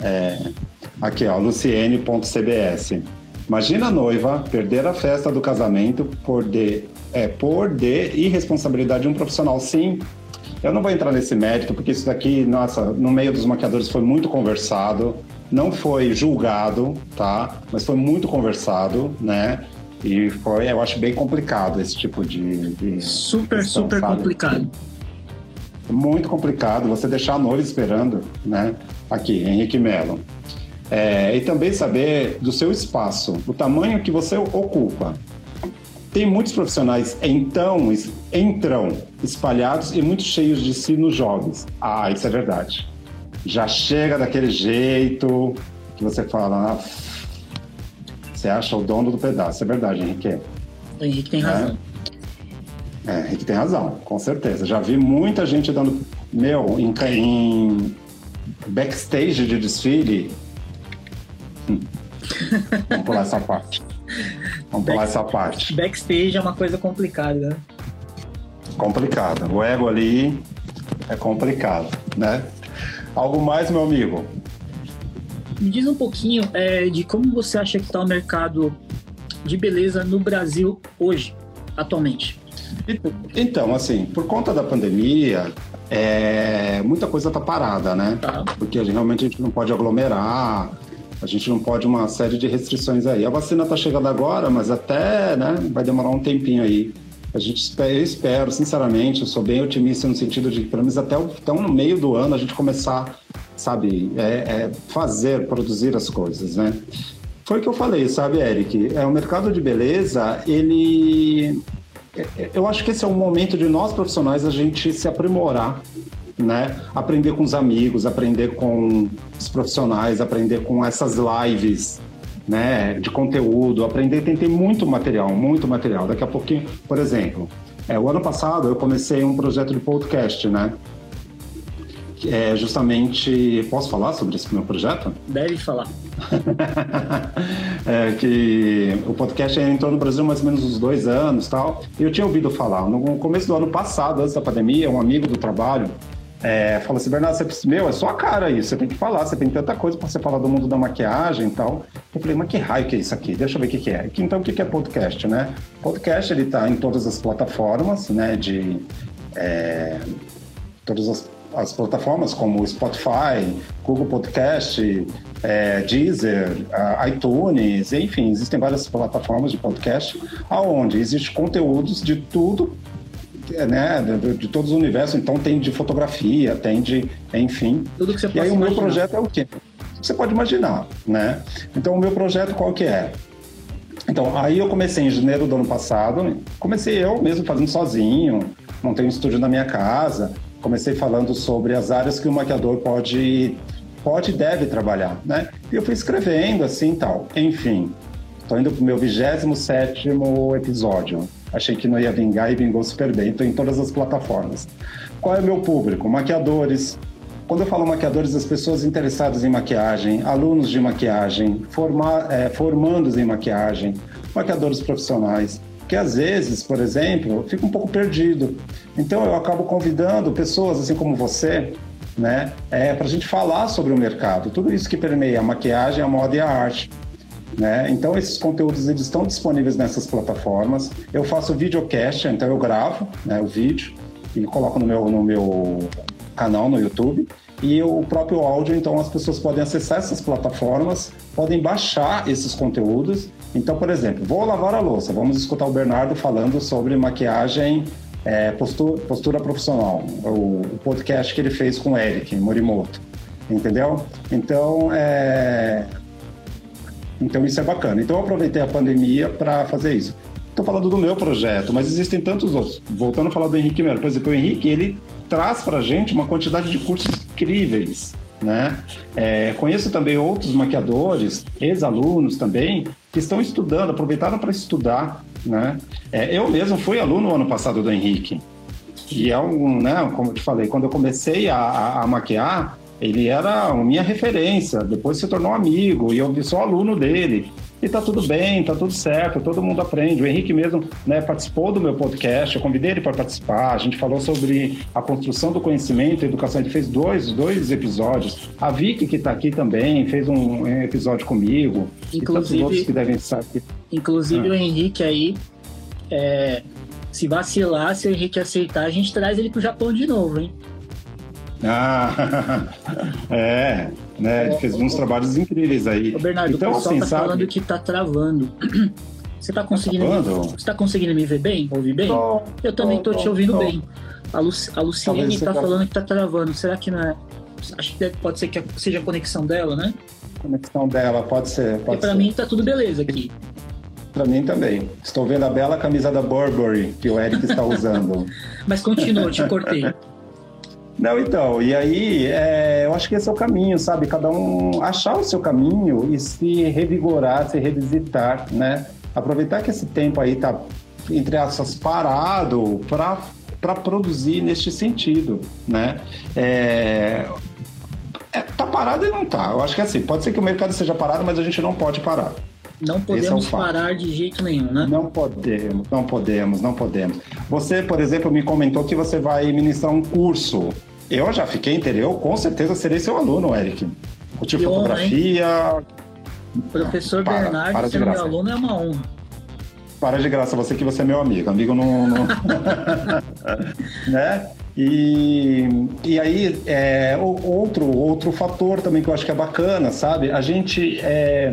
Speaker 3: É, aqui, ó, luciene.cbs. Imagina a noiva perder a festa do casamento por de, é, por de irresponsabilidade de um profissional. Sim, eu não vou entrar nesse mérito, porque isso daqui, nossa, no meio dos maquiadores foi muito conversado, não foi julgado, tá? Mas foi muito conversado, né? E foi, eu acho bem complicado esse tipo de. de
Speaker 2: super, questão, super sabe? complicado.
Speaker 3: Muito complicado você deixar a noiva esperando, né? aqui, Henrique Melo. É, e também saber do seu espaço, o tamanho que você ocupa. Tem muitos profissionais então entram espalhados e muito cheios de si nos jogos. Ah, isso é verdade. Já chega daquele jeito que você fala, ah, você acha o dono do pedaço. É verdade, Henrique.
Speaker 2: O Henrique tem razão.
Speaker 3: É, é Henrique tem razão, com certeza. Já vi muita gente dando, meu, em, em backstage de desfile. Vamos pular essa parte. Vamos pular essa parte.
Speaker 2: Backstage é uma coisa complicada, né?
Speaker 3: Complicada. O ego ali é complicado, né? Algo mais, meu amigo?
Speaker 2: Me diz um pouquinho é, de como você acha que está o mercado de beleza no Brasil hoje, atualmente.
Speaker 3: Então, assim, por conta da pandemia, é, muita coisa está parada, né? Tá. Porque realmente a gente não pode aglomerar, a gente não pode uma série de restrições aí. A vacina está chegando agora, mas até, né, vai demorar um tempinho aí. A gente eu espero, sinceramente, eu sou bem otimista no sentido de pelo menos até, o, até no meio do ano a gente começar, sabe, é, é fazer, produzir as coisas, né? Foi o que eu falei, sabe, Eric? É, o mercado de beleza, ele eu acho que esse é o momento de nós profissionais a gente se aprimorar né? Aprender com os amigos, aprender com os profissionais, aprender com essas lives, né? De conteúdo, aprender, tem, tem muito material, muito material. Daqui a pouquinho, por exemplo, é, o ano passado eu comecei um projeto de podcast, né? É justamente. Posso falar sobre esse meu projeto?
Speaker 2: Deve falar.
Speaker 3: é que o podcast entrou no Brasil mais ou menos uns dois anos tal. E eu tinha ouvido falar. No começo do ano passado, antes da pandemia, um amigo do trabalho é, falou assim: Bernardo, você, meu, é sua cara isso, você tem que falar, você tem tanta coisa para você falar do mundo da maquiagem e tal. Eu falei, mas que raio que é isso aqui? Deixa eu ver o que, que é. Então, o que, que é podcast, né? Podcast, ele tá em todas as plataformas, né, de... É, todas as as plataformas como Spotify, Google Podcast, é, Deezer, iTunes, enfim, existem várias plataformas de podcast aonde existe conteúdos de tudo, né, de, de, todos os universos. Então tem de fotografia, tem de, enfim.
Speaker 2: Tudo que você
Speaker 3: e aí o meu projeto é o quê? Você pode imaginar, né? Então o meu projeto qual que é? Então aí eu comecei em janeiro do ano passado, comecei eu mesmo fazendo sozinho, montei um estúdio na minha casa comecei falando sobre as áreas que o maquiador pode pode e deve trabalhar, né? E eu fui escrevendo assim tal. Enfim, estou indo para o meu 27 episódio. Achei que não ia vingar e vingou super bem. Estou em todas as plataformas. Qual é o meu público? Maquiadores. Quando eu falo maquiadores, as pessoas interessadas em maquiagem, alunos de maquiagem, forma, é, formandos em maquiagem, maquiadores profissionais, que às vezes, por exemplo, fica um pouco perdido. Então eu acabo convidando pessoas assim como você, né, é, para a gente falar sobre o mercado, tudo isso que permeia a maquiagem, a moda e a arte. Né? Então esses conteúdos eles estão disponíveis nessas plataformas. Eu faço videocast, então eu gravo né, o vídeo e coloco no meu, no meu canal no YouTube e o próprio áudio, então as pessoas podem acessar essas plataformas, podem baixar esses conteúdos. Então, por exemplo, vou lavar a louça, vamos escutar o Bernardo falando sobre maquiagem, é, postura, postura, profissional, o, podcast que ele fez com o Eric Morimoto, entendeu? Então, é... então isso é bacana. Então, eu aproveitei a pandemia para fazer isso. Estou falando do meu projeto, mas existem tantos outros. Voltando a falar do Henrique Melo, por exemplo, o Henrique, ele traz para a gente uma quantidade de cursos incríveis. Né? É, conheço também outros maquiadores, ex-alunos também, que estão estudando, aproveitaram para estudar. Né? É, eu mesmo fui aluno ano passado do Henrique. E é um, né, como eu te falei, quando eu comecei a, a, a maquiar, ele era a minha referência, depois se tornou amigo e eu sou aluno dele. E tá tudo bem, tá tudo certo, todo mundo aprende. O Henrique mesmo né, participou do meu podcast, eu convidei ele para participar. A gente falou sobre a construção do conhecimento e educação. Ele fez dois, dois episódios. A Vicky, que está aqui também, fez um episódio comigo.
Speaker 2: Inclusive,
Speaker 3: e outros que devem estar aqui.
Speaker 2: Inclusive ah. o Henrique aí, é, se vacilar, se o Henrique aceitar, a gente traz ele pro Japão de novo, hein?
Speaker 3: Ah, é, né? Ele fez uns trabalhos incríveis aí.
Speaker 2: Ô Bernardo, então, o pessoal assim, tá sabe... falando que tá travando. Você tá conseguindo, tá me... Você tá conseguindo me ver bem? Ouvir bem? Tô, Eu também tô, tô te ouvindo tô. bem. A, Lu... a Luciene tá falando que tá travando. Será que não é? Acho que pode ser que seja a conexão dela, né?
Speaker 3: Conexão dela, pode ser. Pode
Speaker 2: e pra
Speaker 3: ser.
Speaker 2: mim tá tudo beleza aqui.
Speaker 3: Pra mim também. Estou vendo a bela camisa da Burberry que o Eric está usando.
Speaker 2: Mas continua, te cortei.
Speaker 3: Não, então, e aí é, eu acho que esse é o caminho, sabe? Cada um achar o seu caminho e se revigorar, se revisitar, né? Aproveitar que esse tempo aí tá, entre aspas, parado para produzir neste sentido, né? É, é, tá parado e não tá. Eu acho que é assim, pode ser que o mercado seja parado, mas a gente não pode parar.
Speaker 2: Não é podemos é parar de jeito nenhum, né?
Speaker 3: Não podemos, não podemos, não podemos. Você, por exemplo, me comentou que você vai ministrar um curso eu já fiquei interior, com certeza serei seu aluno, Eric. Curtiu fotografia.
Speaker 2: Honra, Professor para, Bernardo, para ser meu aluno é uma honra.
Speaker 3: Para de graça, você que você é meu amigo. Amigo não. não... né? E, e aí, é, outro, outro fator também que eu acho que é bacana, sabe? A gente é,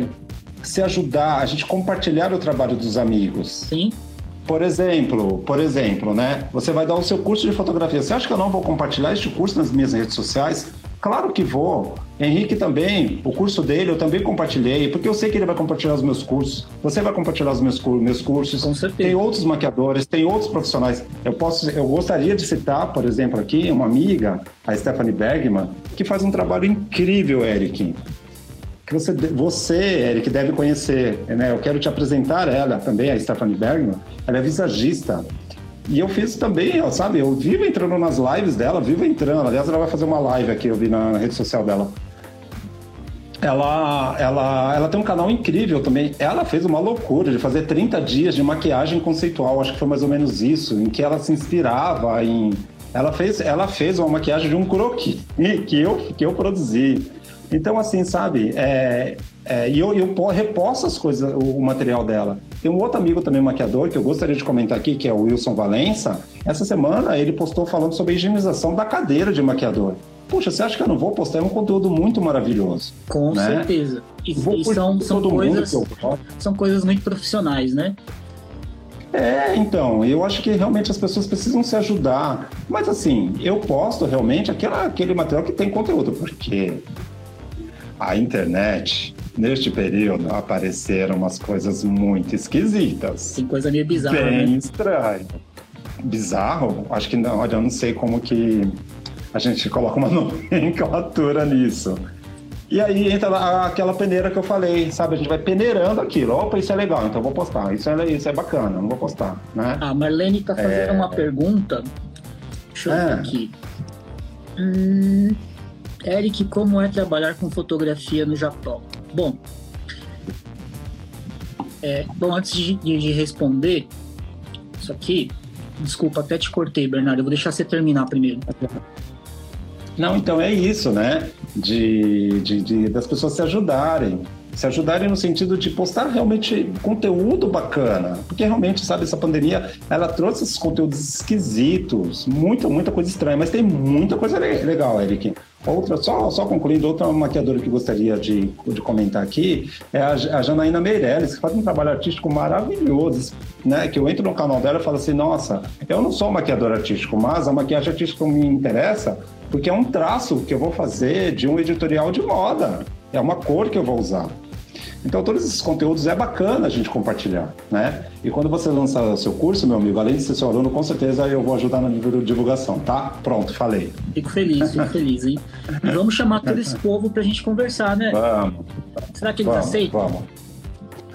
Speaker 3: se ajudar, a gente compartilhar o trabalho dos amigos.
Speaker 2: Sim.
Speaker 3: Por exemplo, por exemplo, né? Você vai dar o seu curso de fotografia. Você acha que eu não vou compartilhar este curso nas minhas redes sociais? Claro que vou. Henrique também, o curso dele eu também compartilhei, porque eu sei que ele vai compartilhar os meus cursos. Você vai compartilhar os meus, meus cursos.
Speaker 2: Com certeza.
Speaker 3: Tem outros maquiadores, tem outros profissionais. Eu posso, eu gostaria de citar, por exemplo, aqui uma amiga, a Stephanie Bergman, que faz um trabalho incrível, Eric. Que você, você, Eric, deve conhecer. Né? Eu quero te apresentar ela também, a Stephanie Bergman. Ela é visagista. E eu fiz também, ó, sabe? Eu vivo entrando nas lives dela, vivo entrando. Aliás, ela vai fazer uma live aqui, eu vi na rede social dela. Ela, ela, ela tem um canal incrível também. Ela fez uma loucura de fazer 30 dias de maquiagem conceitual, acho que foi mais ou menos isso, em que ela se inspirava em. Ela fez, ela fez uma maquiagem de um croquis que eu, que eu produzi. Então, assim, sabe? É, é, e eu, eu reposto as coisas, o, material dela. Tem um outro amigo também, maquiador, que eu gostaria de comentar aqui, que é o Wilson Valença. Essa semana ele postou falando sobre a higienização da cadeira de maquiador. Puxa, você acha que eu não vou postar? É um conteúdo muito maravilhoso.
Speaker 2: Com né? certeza. E, e são, são, coisas, são coisas muito profissionais, né?
Speaker 3: É, então, eu acho que realmente as pessoas precisam se ajudar. Mas assim, eu posto realmente aquela, aquele material que tem conteúdo, porque a internet, neste período, apareceram umas coisas muito esquisitas.
Speaker 2: Tem coisa meio bizarra.
Speaker 3: Bem
Speaker 2: né?
Speaker 3: estranho. Bizarro? Acho que não, olha, eu não sei como que a gente coloca uma nomenclatura nisso. E aí entra aquela peneira que eu falei, sabe? A gente vai peneirando aquilo. Opa, isso é legal, então vou postar. Isso é, isso é bacana, não vou postar, né?
Speaker 2: A Marlene tá fazendo é... uma pergunta. Deixa eu é... ver aqui. Hum, Eric, como é trabalhar com fotografia no Japão? Bom, é, bom antes de, de, responder isso aqui, desculpa, até te cortei, Bernardo. Eu vou deixar você terminar primeiro.
Speaker 3: Não, então é isso, né? De, de, de, das pessoas se ajudarem se ajudarem no sentido de postar realmente conteúdo bacana, porque realmente, sabe, essa pandemia, ela trouxe esses conteúdos esquisitos, muita, muita coisa estranha, mas tem muita coisa legal, Eric. Outra, só, só concluindo, outra maquiadora que gostaria de, de comentar aqui é a, a Janaína Meirelles, que faz um trabalho artístico maravilhoso, né? Que eu entro no canal dela e falo assim, nossa, eu não sou maquiador artístico, mas a maquiagem artística me interessa porque é um traço que eu vou fazer de um editorial de moda. É uma cor que eu vou usar. Então, todos esses conteúdos é bacana a gente compartilhar, né? E quando você lança o seu curso, meu amigo, além de ser seu aluno, com certeza eu vou ajudar na divulgação, tá? Pronto, falei.
Speaker 2: Fico feliz, fico feliz, hein? E vamos chamar todo esse povo pra gente conversar, né?
Speaker 3: Vamos.
Speaker 2: Será que eles vamos, aceitam?
Speaker 3: Vamos.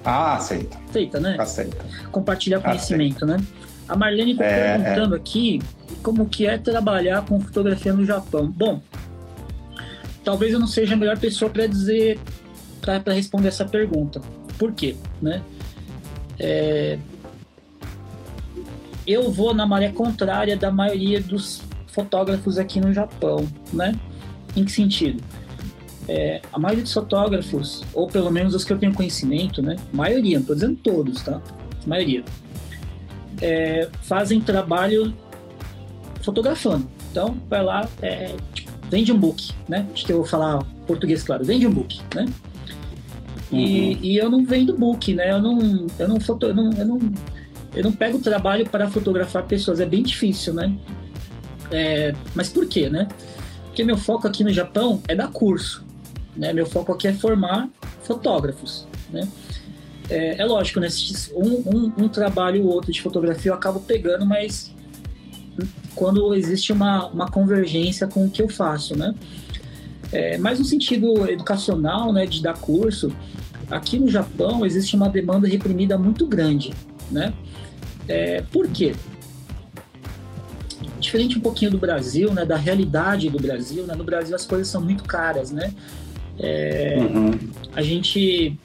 Speaker 3: Ah, aceita.
Speaker 2: Aceita, né?
Speaker 3: Aceita.
Speaker 2: Compartilhar conhecimento, aceita. né? A Marlene está é, perguntando é. aqui como que é trabalhar com fotografia no Japão. Bom, talvez eu não seja a melhor pessoa para dizer para responder essa pergunta. Por quê? Né? É, eu vou na maré contrária da maioria dos fotógrafos aqui no Japão, né? Em que sentido? É, a maioria dos fotógrafos, ou pelo menos os que eu tenho conhecimento, né? Maioria, não estou dizendo todos, tá? Maioria. É, fazem trabalho fotografando. Então, vai lá, é, tipo, vende um book, né? Acho que eu vou falar português, claro. Vende um book, né? E, uhum. e eu não vendo book, né? Eu não, eu não, foto, eu não, eu não, eu não pego trabalho para fotografar pessoas, é bem difícil, né? É, mas por quê, né? Porque meu foco aqui no Japão é dar curso, né? Meu foco aqui é formar fotógrafos, né? É, é lógico, né? Um, um, um trabalho ou outro de fotografia eu acabo pegando, mas quando existe uma, uma convergência com o que eu faço, né? É, mas no sentido educacional, né, de dar curso, aqui no Japão existe uma demanda reprimida muito grande, né? É, por quê? Diferente um pouquinho do Brasil, né, da realidade do Brasil, né? No Brasil as coisas são muito caras, né? É, uhum. A gente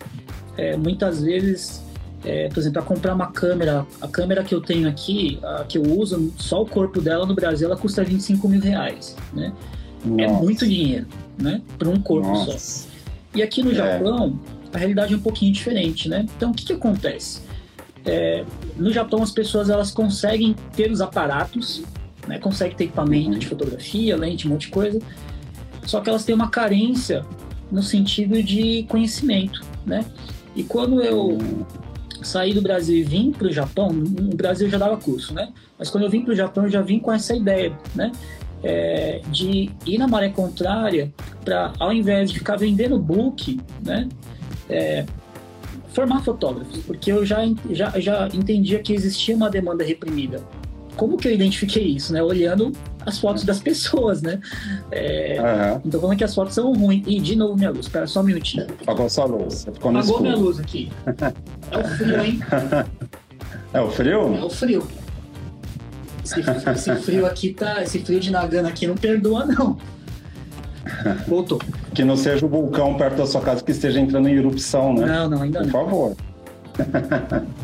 Speaker 2: é, muitas vezes, é, por exemplo, para comprar uma câmera, a câmera que eu tenho aqui, a que eu uso, só o corpo dela no Brasil, ela custa 25 mil reais, né? É Nossa. É muito dinheiro, né? Para um corpo Nossa. só. E aqui no é. Japão, a realidade é um pouquinho diferente, né? Então, o que, que acontece? É, no Japão, as pessoas elas conseguem ter os aparatos, né? Conseguem ter equipamento uhum. de fotografia, lente, um monte de coisa, só que elas têm uma carência no sentido de conhecimento, né? E quando eu saí do Brasil e vim para o Japão, no Brasil já dava curso, né? Mas quando eu vim para o Japão, eu já vim com essa ideia, né? é, de ir na maré contrária para, ao invés de ficar vendendo book, né, é, formar fotógrafos, porque eu já, já, já entendia que existia uma demanda reprimida. Como que eu identifiquei isso, né? Olhando as fotos das pessoas, né? É, uhum. Então, como é que as fotos são ruins? E, de novo, minha luz. Espera só um minutinho.
Speaker 3: Apagou sua luz. Ficou
Speaker 2: no Apagou minha luz aqui. É o frio, hein?
Speaker 3: É o frio?
Speaker 2: É o frio. Esse, esse, frio aqui tá. Esse frio de Nagano aqui não perdoa, não. Voltou.
Speaker 3: Que não seja o vulcão perto da sua casa que esteja entrando em erupção, né?
Speaker 2: Não, não, ainda
Speaker 3: Por
Speaker 2: não.
Speaker 3: Por favor.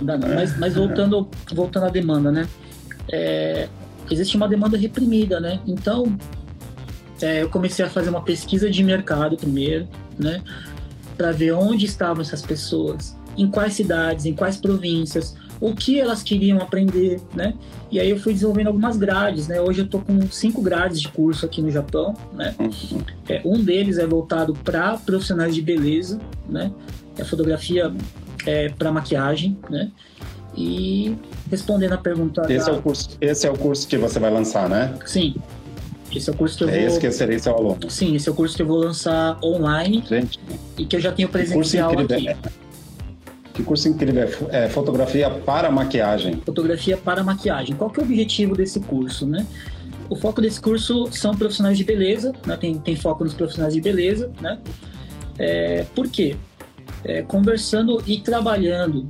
Speaker 2: Ainda não. Mas, mas voltando, voltando à demanda, né? É, existe uma demanda reprimida, né? Então, é, eu comecei a fazer uma pesquisa de mercado primeiro, né? Para ver onde estavam essas pessoas, em quais cidades, em quais províncias, o que elas queriam aprender, né? E aí eu fui desenvolvendo algumas grades, né? Hoje eu tô com cinco grades de curso aqui no Japão, né? É, um deles é voltado para profissionais de beleza, né? É fotografia é, para maquiagem, né? E respondendo a pergunta.
Speaker 3: Esse, da... é o curso, esse é o curso que você vai lançar, né?
Speaker 2: Sim. Esse é o curso que eu
Speaker 3: é
Speaker 2: vou.
Speaker 3: esse que serei seu aluno.
Speaker 2: Sim, esse é o curso que eu vou lançar online.
Speaker 3: Gente.
Speaker 2: E que eu já tenho presencial aqui.
Speaker 3: Que curso incrível é, é fotografia para maquiagem.
Speaker 2: Fotografia para maquiagem. Qual que é o objetivo desse curso, né? O foco desse curso são profissionais de beleza, né? tem, tem foco nos profissionais de beleza, né? É, por quê? É, conversando e trabalhando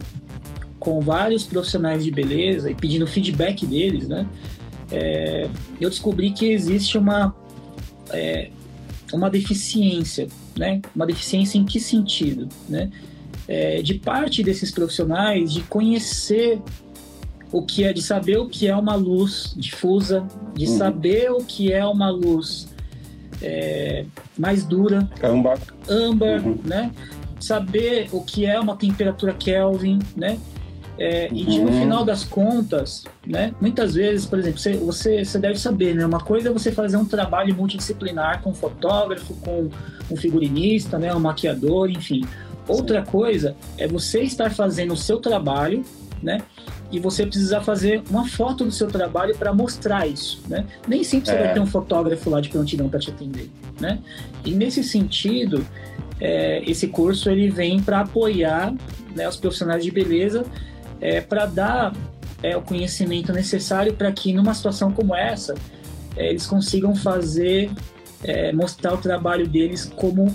Speaker 2: com vários profissionais de beleza e pedindo feedback deles, né? É, eu descobri que existe uma é, uma deficiência, né? Uma deficiência em que sentido, né? É, de parte desses profissionais de conhecer o que é, de saber o que é uma luz difusa, de uhum. saber o que é uma luz é, mais dura,
Speaker 3: âmbar,
Speaker 2: âmbar uhum. né? Saber o que é uma temperatura Kelvin, né? É. E de, no uhum. final das contas, né? Muitas vezes, por exemplo, você, você, você deve saber, né? Uma coisa é você fazer um trabalho multidisciplinar com um fotógrafo, com um figurinista, né? Um maquiador, enfim. Outra coisa é você estar fazendo o seu trabalho, né? E você precisar fazer uma foto do seu trabalho para mostrar isso, né? Nem sempre você é. vai ter um fotógrafo lá de prontidão para te atender, né? E nesse sentido, é, esse curso ele vem para apoiar né, os profissionais de beleza é, para dar é, o conhecimento necessário para que numa situação como essa é, eles consigam fazer é, mostrar o trabalho deles como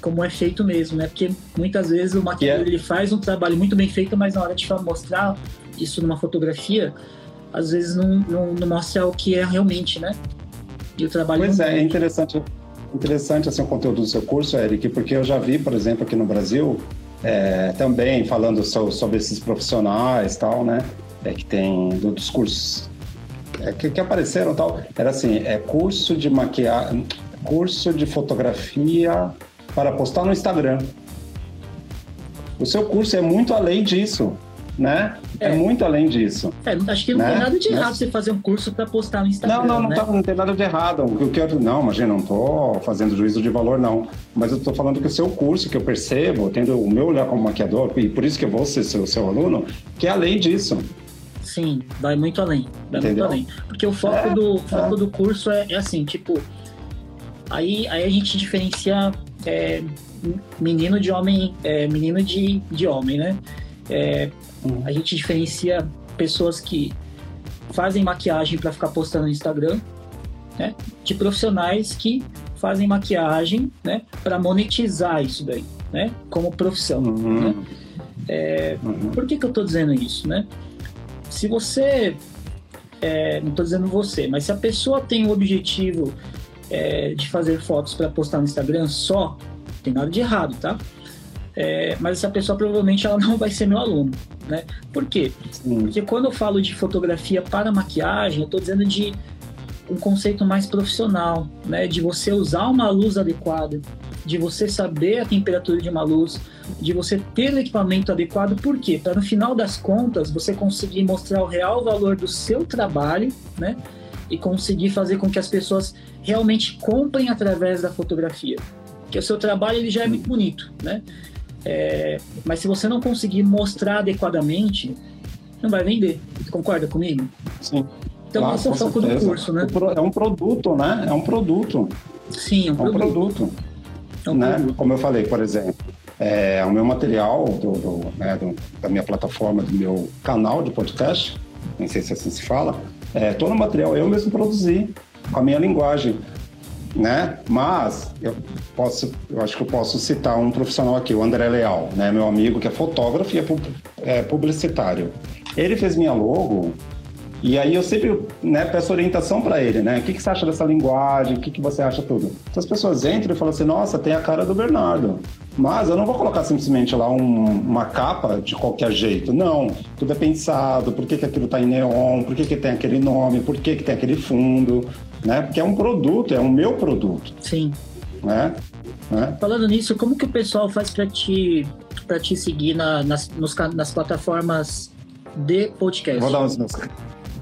Speaker 2: como é feito mesmo, né? Porque muitas vezes o maquiador yeah. ele faz um trabalho muito bem feito, mas na hora de mostrar isso numa fotografia, às vezes não, não, não mostra o que é realmente, né? E o trabalho.
Speaker 3: Pois é, é interessante, interessante assim, o conteúdo do seu curso, Eric, porque eu já vi, por exemplo, aqui no Brasil, é, também falando so, sobre esses profissionais tal, né? É, que tem dos cursos é, que, que apareceram tal. Era assim, é curso de maquiagem, curso de fotografia para postar no Instagram. O seu curso é muito além disso, né? É, é muito além disso.
Speaker 2: É, acho que não né? tem nada de errado Mas... você fazer um curso para postar no Instagram.
Speaker 3: Não, não, não,
Speaker 2: né?
Speaker 3: tá, não tem nada de errado. O que eu quero, não, imagina, não estou fazendo juízo de valor, não. Mas eu estou falando que o seu curso, que eu percebo, tendo o meu olhar como maquiador, e por isso que eu vou ser seu, seu aluno, que é além disso.
Speaker 2: Sim, vai muito além. Vai Entendeu? muito além. Porque o foco, é, do, foco é. do curso é, é assim, tipo. Aí, aí a gente diferencia é, menino de homem, é, menino de, de homem, né? É, uhum. A gente diferencia pessoas que fazem maquiagem para ficar postando no Instagram, né? De profissionais que fazem maquiagem, né? Para monetizar isso daí, né? Como profissão. Uhum. Né? É, uhum. Por que, que eu estou dizendo isso, né? Se você, é, não estou dizendo você, mas se a pessoa tem o objetivo é, de fazer fotos para postar no Instagram só, não tem nada de errado, tá? É, mas essa pessoa provavelmente ela não vai ser meu aluno, né? Por quê? Sim. Porque quando eu falo de fotografia para maquiagem, eu estou dizendo de um conceito mais profissional, né? De você usar uma luz adequada, de você saber a temperatura de uma luz, de você ter o equipamento adequado. Por quê? Para no final das contas você conseguir mostrar o real valor do seu trabalho, né? E conseguir fazer com que as pessoas realmente comprem através da fotografia. Porque o seu trabalho ele já é muito bonito, né? É, mas se você não conseguir mostrar adequadamente, não vai vender. Você concorda comigo?
Speaker 3: Sim.
Speaker 2: Então
Speaker 3: Claro,
Speaker 2: esse é o foco do
Speaker 3: certeza.
Speaker 2: curso, né?
Speaker 3: É um produto, né? É um produto.
Speaker 2: Sim, é um
Speaker 3: É um
Speaker 2: produto.
Speaker 3: produto.
Speaker 2: É um
Speaker 3: né?
Speaker 2: produto.
Speaker 3: Como eu falei, por exemplo, é, o meu material do, do- né, do- da minha plataforma, do meu canal de podcast, não sei se assim se fala, é, todo o material eu mesmo produzi com a minha linguagem, né? Mas eu posso, eu acho que eu posso citar um profissional aqui, o André Leal, né? Meu amigo que é fotógrafo e é pub- é publicitário. Ele fez minha logo e aí eu sempre né, peço orientação para ele, né? O que, que você acha dessa linguagem? O que, que você acha tudo? Então as pessoas entram e falam assim, nossa, tem a cara do Bernardo. Mas eu não vou colocar simplesmente lá um- uma capa de qualquer jeito. Não, tudo é pensado, por que, que aquilo está em neon, por que, que tem aquele nome, por que, que tem aquele fundo, né? Porque é um produto, é o meu produto,
Speaker 2: Sim.
Speaker 3: né? né?
Speaker 2: Falando nisso, como que o pessoal faz para te, pra te seguir na- nas, nos nas plataformas de podcast?
Speaker 3: Vou dar os meus,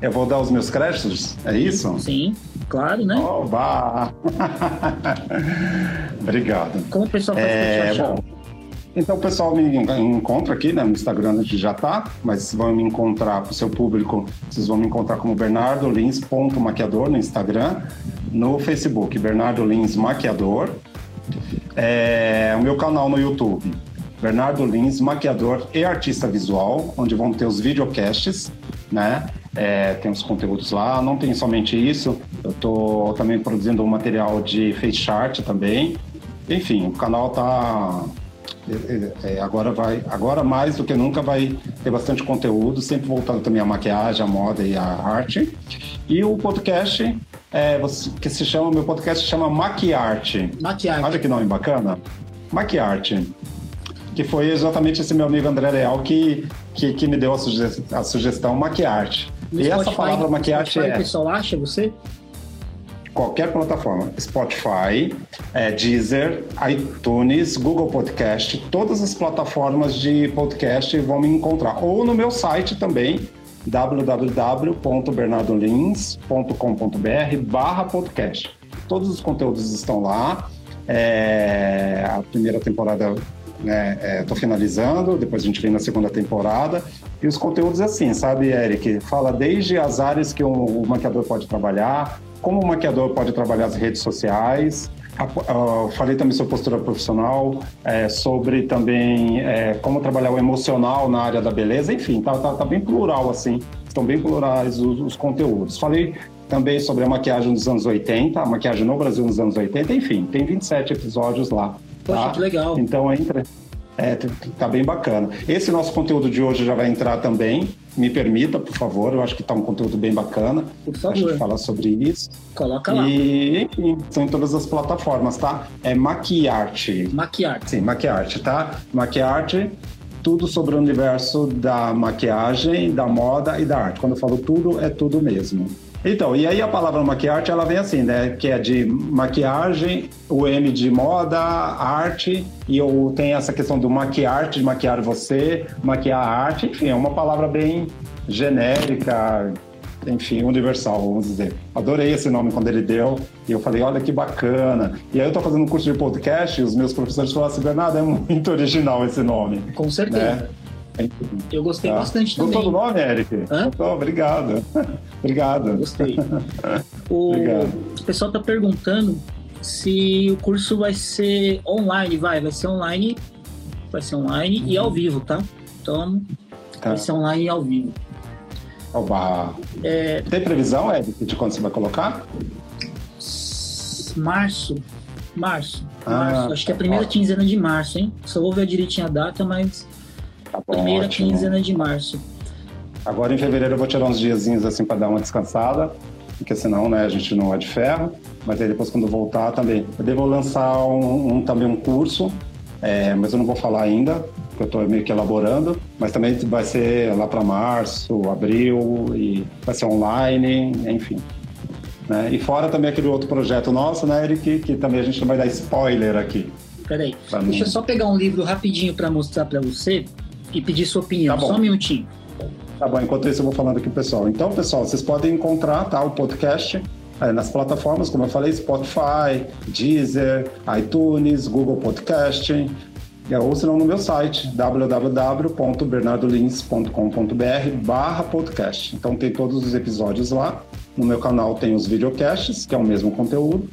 Speaker 3: eu vou dar os meus créditos, é isso?
Speaker 2: Sim, claro, né?
Speaker 3: Oba! Obrigado.
Speaker 2: Como o pessoal faz
Speaker 3: É,
Speaker 2: pra te achar?
Speaker 3: bom, então o pessoal me encontra aqui, né? No Instagram a gente já tá, mas vão me encontrar para o seu público, vocês vão me encontrar como Bernardo Lins maquiador no Instagram, no Facebook Bernardo Lins Maquiador, é, o meu canal no YouTube Bernardo Lins Maquiador e Artista Visual, onde vão ter os videocasts, né? É, tem os conteúdos lá, não tem somente isso, eu estou também produzindo um material de face art também. Enfim, o canal tá é, agora vai, agora mais do que nunca vai ter bastante conteúdo, sempre voltando também à maquiagem, à moda e à arte. E o podcast é, que se chama, meu podcast se chama Maquiarte.
Speaker 2: Maquiagem.
Speaker 3: Olha que nome bacana. Maquiarte. Que foi exatamente esse meu amigo André Leal que, que, que me deu a, suge- a sugestão Maquiarte.
Speaker 2: No
Speaker 3: E essa
Speaker 2: Spotify-
Speaker 3: palavra
Speaker 2: no
Speaker 3: maquiarte
Speaker 2: Spotify,
Speaker 3: é
Speaker 2: O pessoal acha você?
Speaker 3: Qualquer plataforma, Spotify, é, Deezer, iTunes, Google Podcast, todas as plataformas de podcast vão me encontrar. Ou no meu site também, www.bernardolins.com.br barra podcast. Todos os conteúdos estão lá. É, a primeira temporada né, estou finalizando, depois a gente vem na segunda temporada. E os conteúdos assim, sabe, Eric? Fala desde as áreas que um- o maquiador pode trabalhar, como o maquiador pode trabalhar as redes sociais. Falei também sobre postura profissional, é, sobre também é, como trabalhar o emocional na área da beleza, enfim, tá, tá, tá bem plural assim, estão bem plurais os, os conteúdos. Falei também sobre a maquiagem dos anos 80, a maquiagem no Brasil nos anos 80, enfim, tem 27 episódios lá.
Speaker 2: Poxa,
Speaker 3: tá?
Speaker 2: que legal.
Speaker 3: Então entra. É, tá bem bacana. Esse nosso conteúdo de hoje já vai entrar também. Me permita, por favor. Eu acho que tá um conteúdo bem bacana.
Speaker 2: Por
Speaker 3: A
Speaker 2: favor.
Speaker 3: gente falar sobre isso.
Speaker 2: Coloca lá.
Speaker 3: E, enfim, são em todas as plataformas, tá? É Maquiarte.
Speaker 2: Maquiarte.
Speaker 3: Sim, Maquiarte, tá? Maquiarte, tudo sobre o universo da maquiagem, da moda e da arte. Quando eu falo tudo, é tudo mesmo. Então, e aí a palavra maquiarte, ela vem assim, né? Que é de maquiagem, o M de moda, arte, e eu tem essa questão do maquiarte, de maquiar você, maquiar a arte, enfim, é uma palavra bem genérica, enfim, universal, vamos dizer. Adorei esse nome quando ele deu, e eu falei, olha que bacana. E aí eu tô fazendo um curso de podcast, e os meus professores falaram assim, Bernardo, é muito original esse nome.
Speaker 2: Com certeza.
Speaker 3: Né?
Speaker 2: Eu gostei
Speaker 3: tá.
Speaker 2: bastante
Speaker 3: Gostou
Speaker 2: também.
Speaker 3: do nome, Eric?
Speaker 2: Hã?
Speaker 3: Gostou? Obrigado. Obrigado.
Speaker 2: Gostei. O,
Speaker 3: Obrigado.
Speaker 2: o pessoal tá perguntando se o curso vai ser online, vai, vai ser online, vai ser online e ao vivo, tá? Então,
Speaker 3: Tá.
Speaker 2: vai ser online e ao vivo.
Speaker 3: Oba.
Speaker 2: É,
Speaker 3: Tem previsão, Eric, de quando você vai colocar?
Speaker 2: março, março,
Speaker 3: Ah,
Speaker 2: março. Acho que é a primeira quinzena de março, hein? Só vou ver direitinho a data, mas
Speaker 3: Tá bom,
Speaker 2: primeira
Speaker 3: ótimo.
Speaker 2: quinzena de março.
Speaker 3: Agora em fevereiro eu vou tirar uns diazinhos assim para dar uma descansada, porque senão, né, a gente não é de ferro. Mas aí depois quando voltar também, eu devo lançar um, um- também um curso, é, mas eu não vou falar ainda, porque eu estou meio que elaborando. Mas também vai ser lá para março, abril e vai ser online, enfim. Né? E fora também aquele outro projeto nosso, né, Eric, que também a gente não vai dar spoiler aqui.
Speaker 2: Peraí, deixa eu só pegar um livro rapidinho para mostrar para você e pedir sua opinião.
Speaker 3: Tá
Speaker 2: só um minutinho.
Speaker 3: Tá bom, enquanto isso eu vou falando aqui, pessoal. Então, pessoal, vocês podem encontrar tá, o podcast eh, nas plataformas, como eu falei, Spotify, Deezer, iTunes, Google Podcast, eh, ou se não no meu site, www.bernardolins.com.br barra podcast. Então tem todos os episódios lá. No meu canal tem os videocasts, que é o mesmo conteúdo,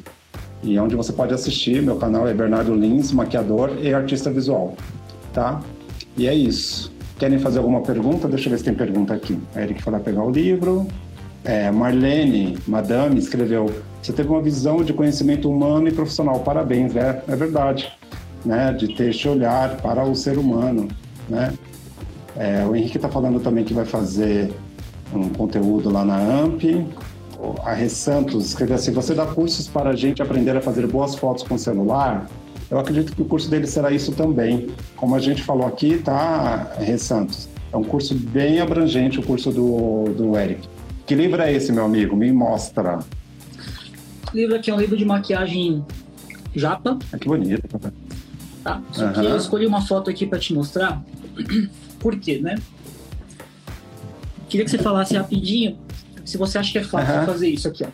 Speaker 3: e onde você pode assistir. Meu canal é Bernardo Lins, maquiador e artista visual, tá? E é isso. Querem fazer alguma pergunta? Deixa eu ver se tem pergunta aqui. A Eric foi lá pegar o livro. É, Marlene, madame, escreveu: Você teve uma visão de conhecimento humano e profissional. Parabéns, é, é verdade. Né? De ter este olhar para o ser humano. Né? É, o Henrique está falando também que vai fazer um conteúdo lá na AMP. A Rê Santos escreveu assim: Você dá cursos para a gente aprender a fazer boas fotos com celular? Eu acredito que o curso dele será isso também. Como a gente falou aqui, tá, Rê Santos? É um curso bem abrangente, o curso do, do Eric. Que livro é esse, meu amigo? Me mostra.
Speaker 2: O livro aqui é um livro de maquiagem japa.
Speaker 3: Ah, que bonito.
Speaker 2: Tá? Só uhum. que eu escolhi uma foto aqui para te mostrar. Por quê, né? Queria que você falasse rapidinho se você acha que é fácil uhum. fazer isso aqui, ó.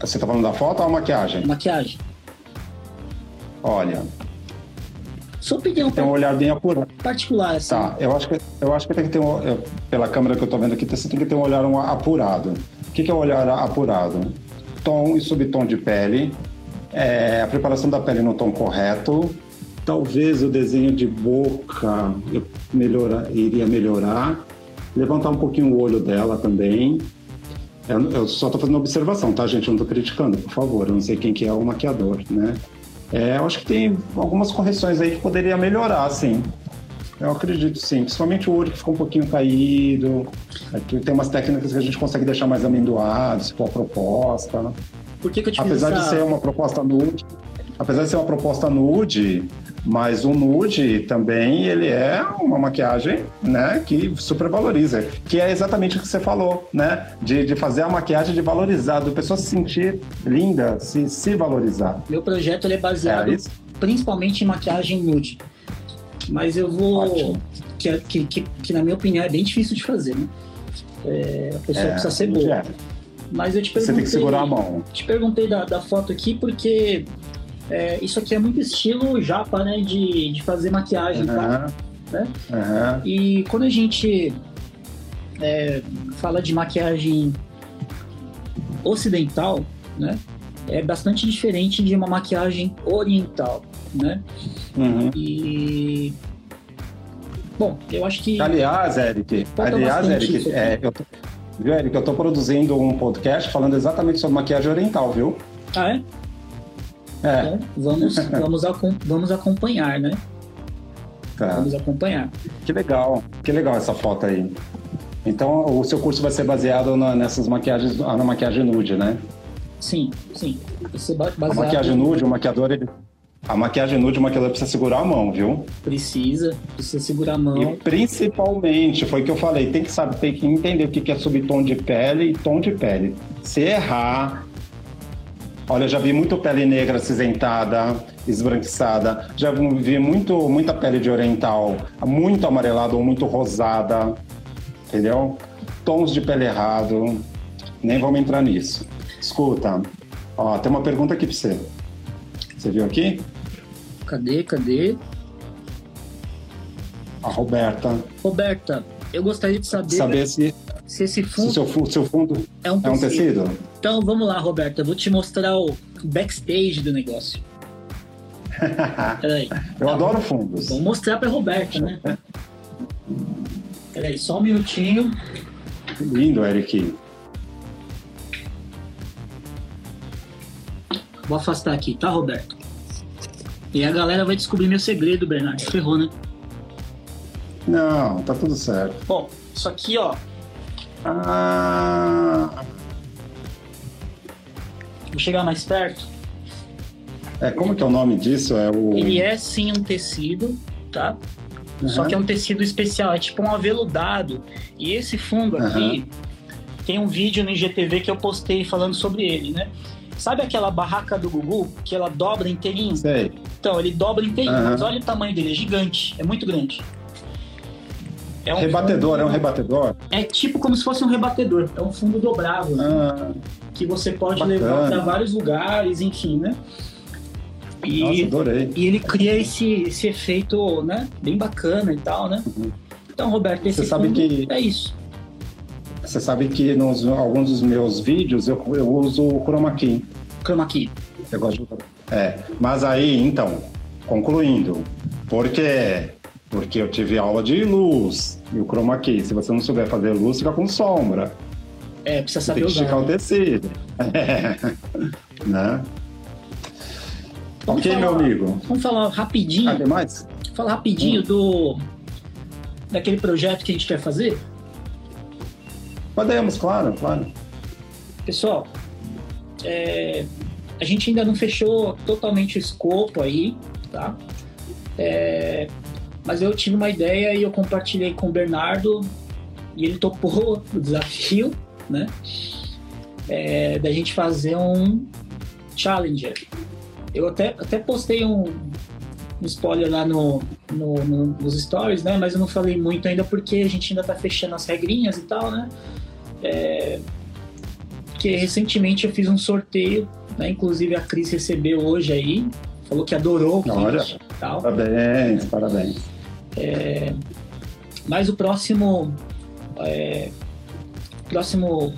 Speaker 3: Você tá falando da foto ou a maquiagem?
Speaker 2: Maquiagem.
Speaker 3: Olha.
Speaker 2: Sua opinião.
Speaker 3: Tem um olhar bem apurado.
Speaker 2: Particular, assim.
Speaker 3: Tá, eu acho que, eu acho que tem que ter um. Eu, pela câmera que eu tô vendo aqui, você tem que ter um olhar um apurado. O que, que é o um olhar apurado? Tom e subtom de pele, é, a preparação da pele no tom correto, talvez o desenho de boca melhora, iria melhorar, levantar um pouquinho o olho dela também. Eu, eu só estou fazendo observação, tá, gente? Eu não estou criticando, por favor. Eu não sei quem que é o maquiador, né? É, eu acho que tem algumas correções aí que poderia melhorar, sim. Eu acredito sim, principalmente o olho que ficou um pouquinho caído. Aqui tem umas técnicas que a gente consegue deixar mais amendoado, se for a proposta.
Speaker 2: Por que, que eu te
Speaker 3: Apesar
Speaker 2: de
Speaker 3: ser uma proposta nude, apesar de ser uma proposta nude, mas o nude também ele é uma maquiagem, né, que super valoriza, que é exatamente o que você falou, né, de, de fazer a maquiagem de valorizar, do pessoa se sentir linda, se, se valorizar.
Speaker 2: Meu projeto é baseado é principalmente em maquiagem nude, mas eu vou que, que, que, que, na minha opinião é bem difícil de fazer, né? É, a pessoa é, precisa ser boa. É. Mas eu te perguntei.
Speaker 3: Você tem que segurar a mão.
Speaker 2: Te perguntei da, da foto aqui porque é, isso aqui é muito estilo japa, né? De, de fazer maquiagem, uhum. tá? Né? Uhum. E quando a gente é, fala de maquiagem ocidental, né? É bastante diferente de uma maquiagem oriental, né? Uhum. E bom, eu acho que
Speaker 3: aliás, Eric, aliás, Eric, é, eu tô, viu, Eric, eu tô produzindo um podcast falando exatamente sobre maquiagem oriental, viu?
Speaker 2: Ah, é? É. Então, vamos, vamos, vamos acompanhar, né? Tá. Vamos acompanhar.
Speaker 3: Que legal, que legal essa foto aí. Então, o seu curso vai ser baseado na, nessas maquiagens, na maquiagem nude, né?
Speaker 2: Sim, sim.
Speaker 3: Baseado... A maquiagem nude, o maquiador, ele... A maquiagem nude, o maquiador precisa segurar a mão, viu?
Speaker 2: Precisa, precisa segurar a mão.
Speaker 3: E principalmente, foi o que eu falei, tem que saber, tem que entender o que é subtom de pele e tom de pele. Se errar, Olha, já vi muito pele negra acinzentada, esbranquiçada. Já vi muito, muita pele de oriental, muito amarelada ou muito rosada. Entendeu? Tons de pele errado. Nem vamos entrar nisso. Escuta, ó, tem uma pergunta aqui pra você. Você viu aqui?
Speaker 2: Cadê, cadê?
Speaker 3: A Roberta.
Speaker 2: Roberta, eu gostaria de saber.
Speaker 3: Saber se,
Speaker 2: se esse fundo. Se
Speaker 3: seu, seu fundo é um, é um tecido.
Speaker 2: Então vamos lá, Roberto. Eu vou te mostrar o backstage do negócio.
Speaker 3: Peraí. Eu tá, adoro fundos.
Speaker 2: Vou mostrar pra Roberta, né? Peraí, só um minutinho.
Speaker 3: Que lindo, Eric.
Speaker 2: Vou afastar aqui, tá, Roberto? E a galera vai descobrir meu segredo, Bernardo. Ferrou, né?
Speaker 3: Não, tá tudo certo.
Speaker 2: Bom, isso aqui, ó.
Speaker 3: Ah.
Speaker 2: Vou chegar mais perto.
Speaker 3: É, como que é o nome disso? É o...
Speaker 2: Ele é sim um tecido, tá? Uhum. Só que é um tecido especial, é tipo um aveludado. E esse fundo aqui, uhum. tem um vídeo no IGTV que eu postei falando sobre ele, né? Sabe aquela barraca do Gugu que ela dobra inteirinho?
Speaker 3: Sei.
Speaker 2: Então, ele dobra inteirinho, uhum. mas olha o tamanho dele, é gigante, é muito grande.
Speaker 3: É um rebatedor, fundo, é um rebatedor?
Speaker 2: É tipo como se fosse um rebatedor, é um fundo dobrável. Ah, que você pode bacana. levar para vários lugares, enfim, né?
Speaker 3: E, Nossa, adorei.
Speaker 2: E ele cria esse, esse efeito, né? Bem bacana e tal, né? Uhum. Então, Roberto, esse
Speaker 3: você sabe que
Speaker 2: é isso.
Speaker 3: você sabe que nos alguns dos meus vídeos eu, eu uso o chroma key.
Speaker 2: Chroma key.
Speaker 3: Eu gosto de... É, mas aí, então, concluindo, por quê? Porque eu tive aula de luz e o chroma key. Se você não souber fazer luz, fica com sombra.
Speaker 2: É, precisa saber
Speaker 3: Tem que
Speaker 2: usar.
Speaker 3: o
Speaker 2: né?
Speaker 3: tecido. É. né?
Speaker 2: Vamos
Speaker 3: ok,
Speaker 2: falar-
Speaker 3: meu amigo.
Speaker 2: Vamos falar rapidinho,
Speaker 3: Ah, mais?
Speaker 2: falar rapidinho
Speaker 3: Hum.
Speaker 2: do daquele projeto que a gente quer fazer.
Speaker 3: Podemos, claro, claro.
Speaker 2: Pessoal, é, a gente ainda não fechou totalmente o escopo aí, tá? É, mas eu tive uma ideia e eu compartilhei com o Bernardo e ele topou o desafio, né? É, da gente fazer um Challenger. Eu até, até postei um, um spoiler lá no, no- no- nos stories, né? Mas eu não falei muito ainda porque a gente ainda tá fechando as regrinhas e tal, né? É, porque recentemente eu fiz um sorteio, né? Inclusive a Cris recebeu hoje aí, falou que adorou o kit
Speaker 3: Olha.
Speaker 2: e tal.
Speaker 3: Parabéns, parabéns.
Speaker 2: Mas o próximo. É, próximo.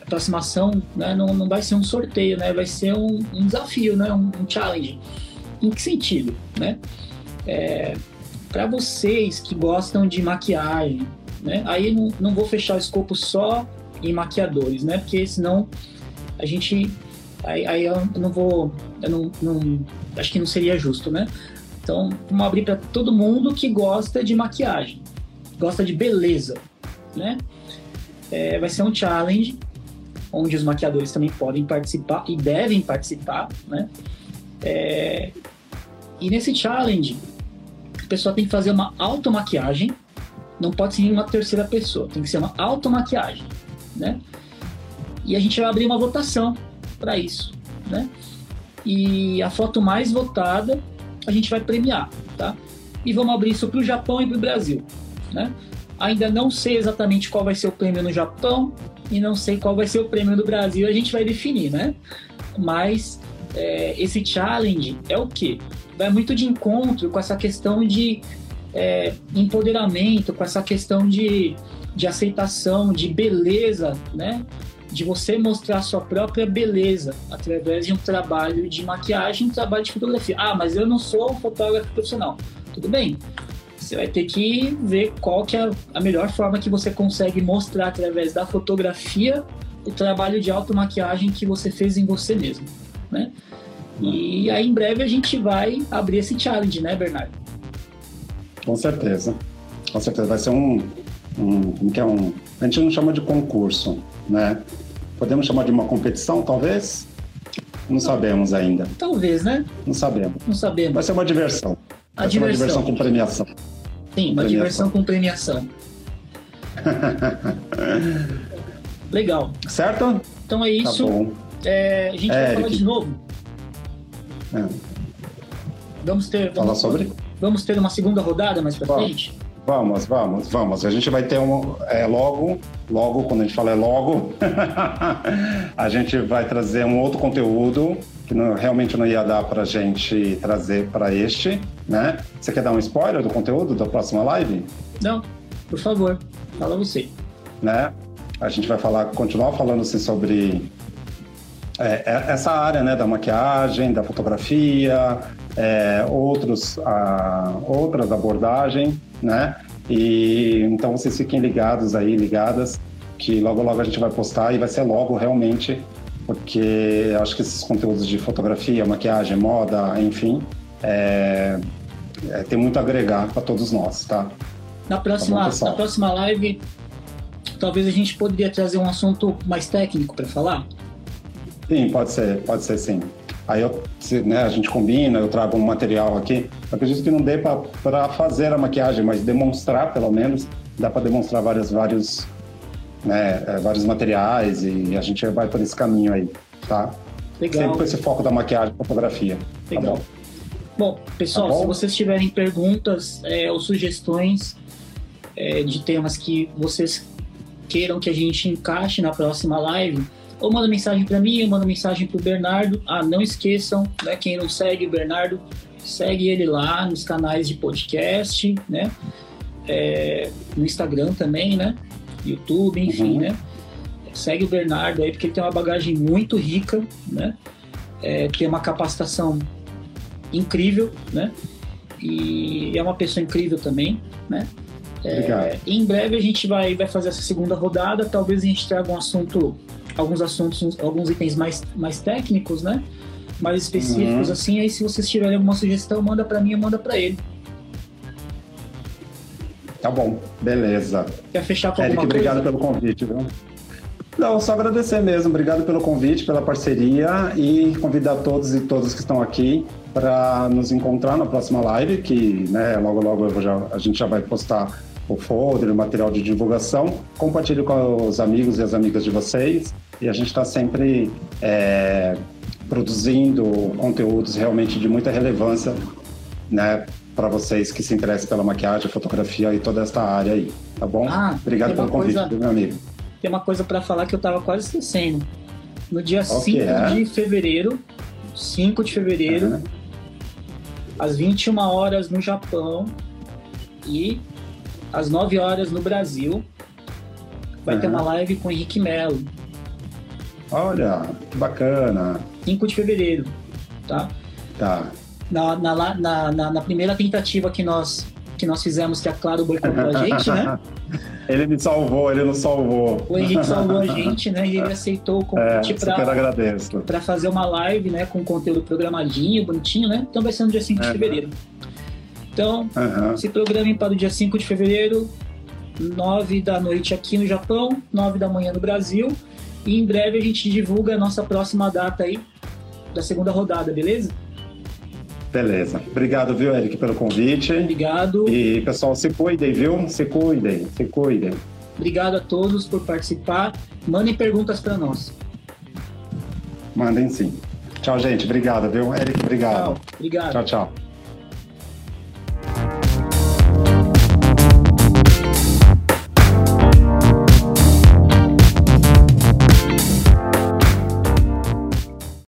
Speaker 2: A próxima ação né, não, não vai ser um sorteio, né? Vai ser um, um desafio, né? Um, um challenge. Em que sentido? Né? Para vocês que gostam de maquiagem, né? Aí não, não vou fechar o escopo só em maquiadores, né? Porque senão a gente. Aí, aí eu não vou. Eu não, não- acho que não seria justo, né? Então, vamos abrir para todo mundo que gosta de maquiagem, gosta de beleza, né? É, vai ser um challenge onde os maquiadores também podem participar e devem participar, né? É, e nesse challenge, a pessoa tem que fazer uma automaquiagem, não pode ser nenhuma terceira pessoa, tem que ser uma automaquiagem, né? E a gente vai abrir uma votação para isso, né? E a foto mais votada a gente vai premiar, tá? E vamos abrir isso para o Japão e para o Brasil, né? Ainda não sei exatamente qual vai ser o prêmio no Japão e não sei qual vai ser o prêmio no Brasil, a gente vai definir, né? Mas é, esse challenge é o quê? Vai muito de encontro com essa questão de é, empoderamento, com essa questão de, de aceitação, de beleza, né? De você mostrar a sua própria beleza através de um trabalho de maquiagem, um trabalho de fotografia. Ah, mas eu não sou um fotógrafo profissional. Tudo bem. Você vai ter que ver qual que é a melhor forma que você consegue mostrar através da fotografia o trabalho de automaquiagem que você fez em você mesmo, né? E aí em breve a gente vai abrir esse challenge, né, Bernardo?
Speaker 3: Com certeza. Com certeza. Vai ser um. um, como que é um a gente não chama de concurso, né? Podemos chamar de uma competição, talvez? Não sabemos ainda.
Speaker 2: Talvez, né?
Speaker 3: Não sabemos.
Speaker 2: Não sabemos.
Speaker 3: Vai ser uma diversão.
Speaker 2: A
Speaker 3: Vai ser uma
Speaker 2: diversão.
Speaker 3: diversão com premiação.
Speaker 2: Sim, uma diversão com premiação. Legal.
Speaker 3: Certo?
Speaker 2: Então é
Speaker 3: Tá
Speaker 2: isso.
Speaker 3: bom.
Speaker 2: É, a gente vai
Speaker 3: Eric.
Speaker 2: falar de novo.
Speaker 3: É.
Speaker 2: Vamos ter,
Speaker 3: Falar
Speaker 2: vamos,
Speaker 3: sobre?
Speaker 2: vamos ter uma segunda rodada mais pra
Speaker 3: Vamos.
Speaker 2: frente?
Speaker 3: Vamos, vamos, vamos. A gente vai ter um. É, logo, logo, quando a gente fala é logo, a gente vai trazer um outro conteúdo que não- realmente não ia dar pra gente trazer para este, né? Você quer dar um spoiler do conteúdo da próxima live?
Speaker 2: Não, por favor, fala você.
Speaker 3: né? A gente vai falar, continuar falando assim, sobre é, é, essa área né, da maquiagem, da fotografia, é, outros, ah, outras abordagens, né? E então vocês fiquem ligados aí, ligadas, que logo logo a gente vai postar e vai ser logo realmente, porque acho que esses conteúdos de fotografia, maquiagem, moda, enfim, é, é, tem muito a agregar para todos nós, tá?
Speaker 2: Na próxima,
Speaker 3: Tá bom,
Speaker 2: na próxima live, talvez a gente poderia trazer um assunto mais técnico para falar.
Speaker 3: Sim, pode ser, pode ser sim. Aí eu, né, a gente combina, eu trago um material aqui. Eu acredito que não dê para fazer a maquiagem, mas demonstrar, pelo menos, dá para demonstrar vários, vários, né, eh, vários materiais e a gente vai por esse caminho aí, tá?
Speaker 2: Legal.
Speaker 3: Sempre com esse foco da maquiagem e fotografia.
Speaker 2: Legal.
Speaker 3: Tá bom?
Speaker 2: Bom, pessoal,
Speaker 3: Tá bom.
Speaker 2: se vocês tiverem perguntas é, ou sugestões é, de temas que vocês queiram que a gente encaixe na próxima live, ou manda mensagem para mim, ou manda mensagem para o Bernardo. Ah, não esqueçam, né, quem não segue o Bernardo, segue ele lá nos canais de podcast, né? É, no Instagram também, né? YouTube, enfim, uhum. né? Segue o Bernardo aí, porque ele tem uma bagagem muito rica, né? É, tem uma capacitação incrível, né? E é uma pessoa incrível também, né? É, em breve a gente vai, vai fazer essa segunda rodada, talvez a gente traga um assunto, alguns assuntos, alguns itens mais, mais técnicos, né? Mais específicos, uhum. assim, aí se vocês tiverem alguma sugestão, manda para mim ou manda para ele.
Speaker 3: Tá bom, beleza.
Speaker 2: Quer fechar com
Speaker 3: Eric,
Speaker 2: alguma
Speaker 3: obrigado pelo convite, viu? Não, só agradecer mesmo. Obrigado pelo convite, pela parceria e convidar todos e todas que estão aqui para nos encontrar na próxima live, que né, logo logo já, a gente já vai postar o folder, o material de divulgação. Compartilhe com os amigos e as amigas de vocês e a gente está sempre é, produzindo conteúdos realmente de muita relevância, né, para vocês que se interessam pela maquiagem, fotografia e toda esta área aí, tá bom? Ah, Obrigado pelo convite, coisa, meu amigo.
Speaker 2: Tem uma coisa para falar que eu tava quase esquecendo. No dia 5 é? de fevereiro, 5 de fevereiro, uhum. às 21 horas no Japão e às 9 horas no Brasil, vai uhum. ter uma live com o Henrique Melo.
Speaker 3: Olha, que bacana.
Speaker 2: 5 de fevereiro, tá?
Speaker 3: Tá.
Speaker 2: Na, na, na, na, na primeira tentativa que nós, que nós fizemos, que a Claro boicotou a gente, né?
Speaker 3: Ele me salvou, ele não salvou.
Speaker 2: O Henrique salvou a gente, né? E ele aceitou o convite
Speaker 3: é,
Speaker 2: para fazer uma live, né? Com conteúdo programadinho, bonitinho, né? Então vai ser no dia 5 de é. fevereiro. Então, uhum. se programem para o dia 5 de fevereiro, 9 da noite aqui no Japão, 9 da manhã no Brasil. E em breve a gente divulga a nossa próxima data aí da segunda rodada, beleza?
Speaker 3: Beleza. Obrigado, viu, Eric, pelo convite.
Speaker 2: Obrigado.
Speaker 3: E, pessoal, se cuidem, viu? Se cuidem, se cuidem.
Speaker 2: Obrigado a todos por participar. Mandem perguntas para nós.
Speaker 3: Mandem sim. Tchau, gente. Obrigado, viu? Eric, obrigado.
Speaker 2: Tchau. Obrigado.
Speaker 3: Tchau, tchau.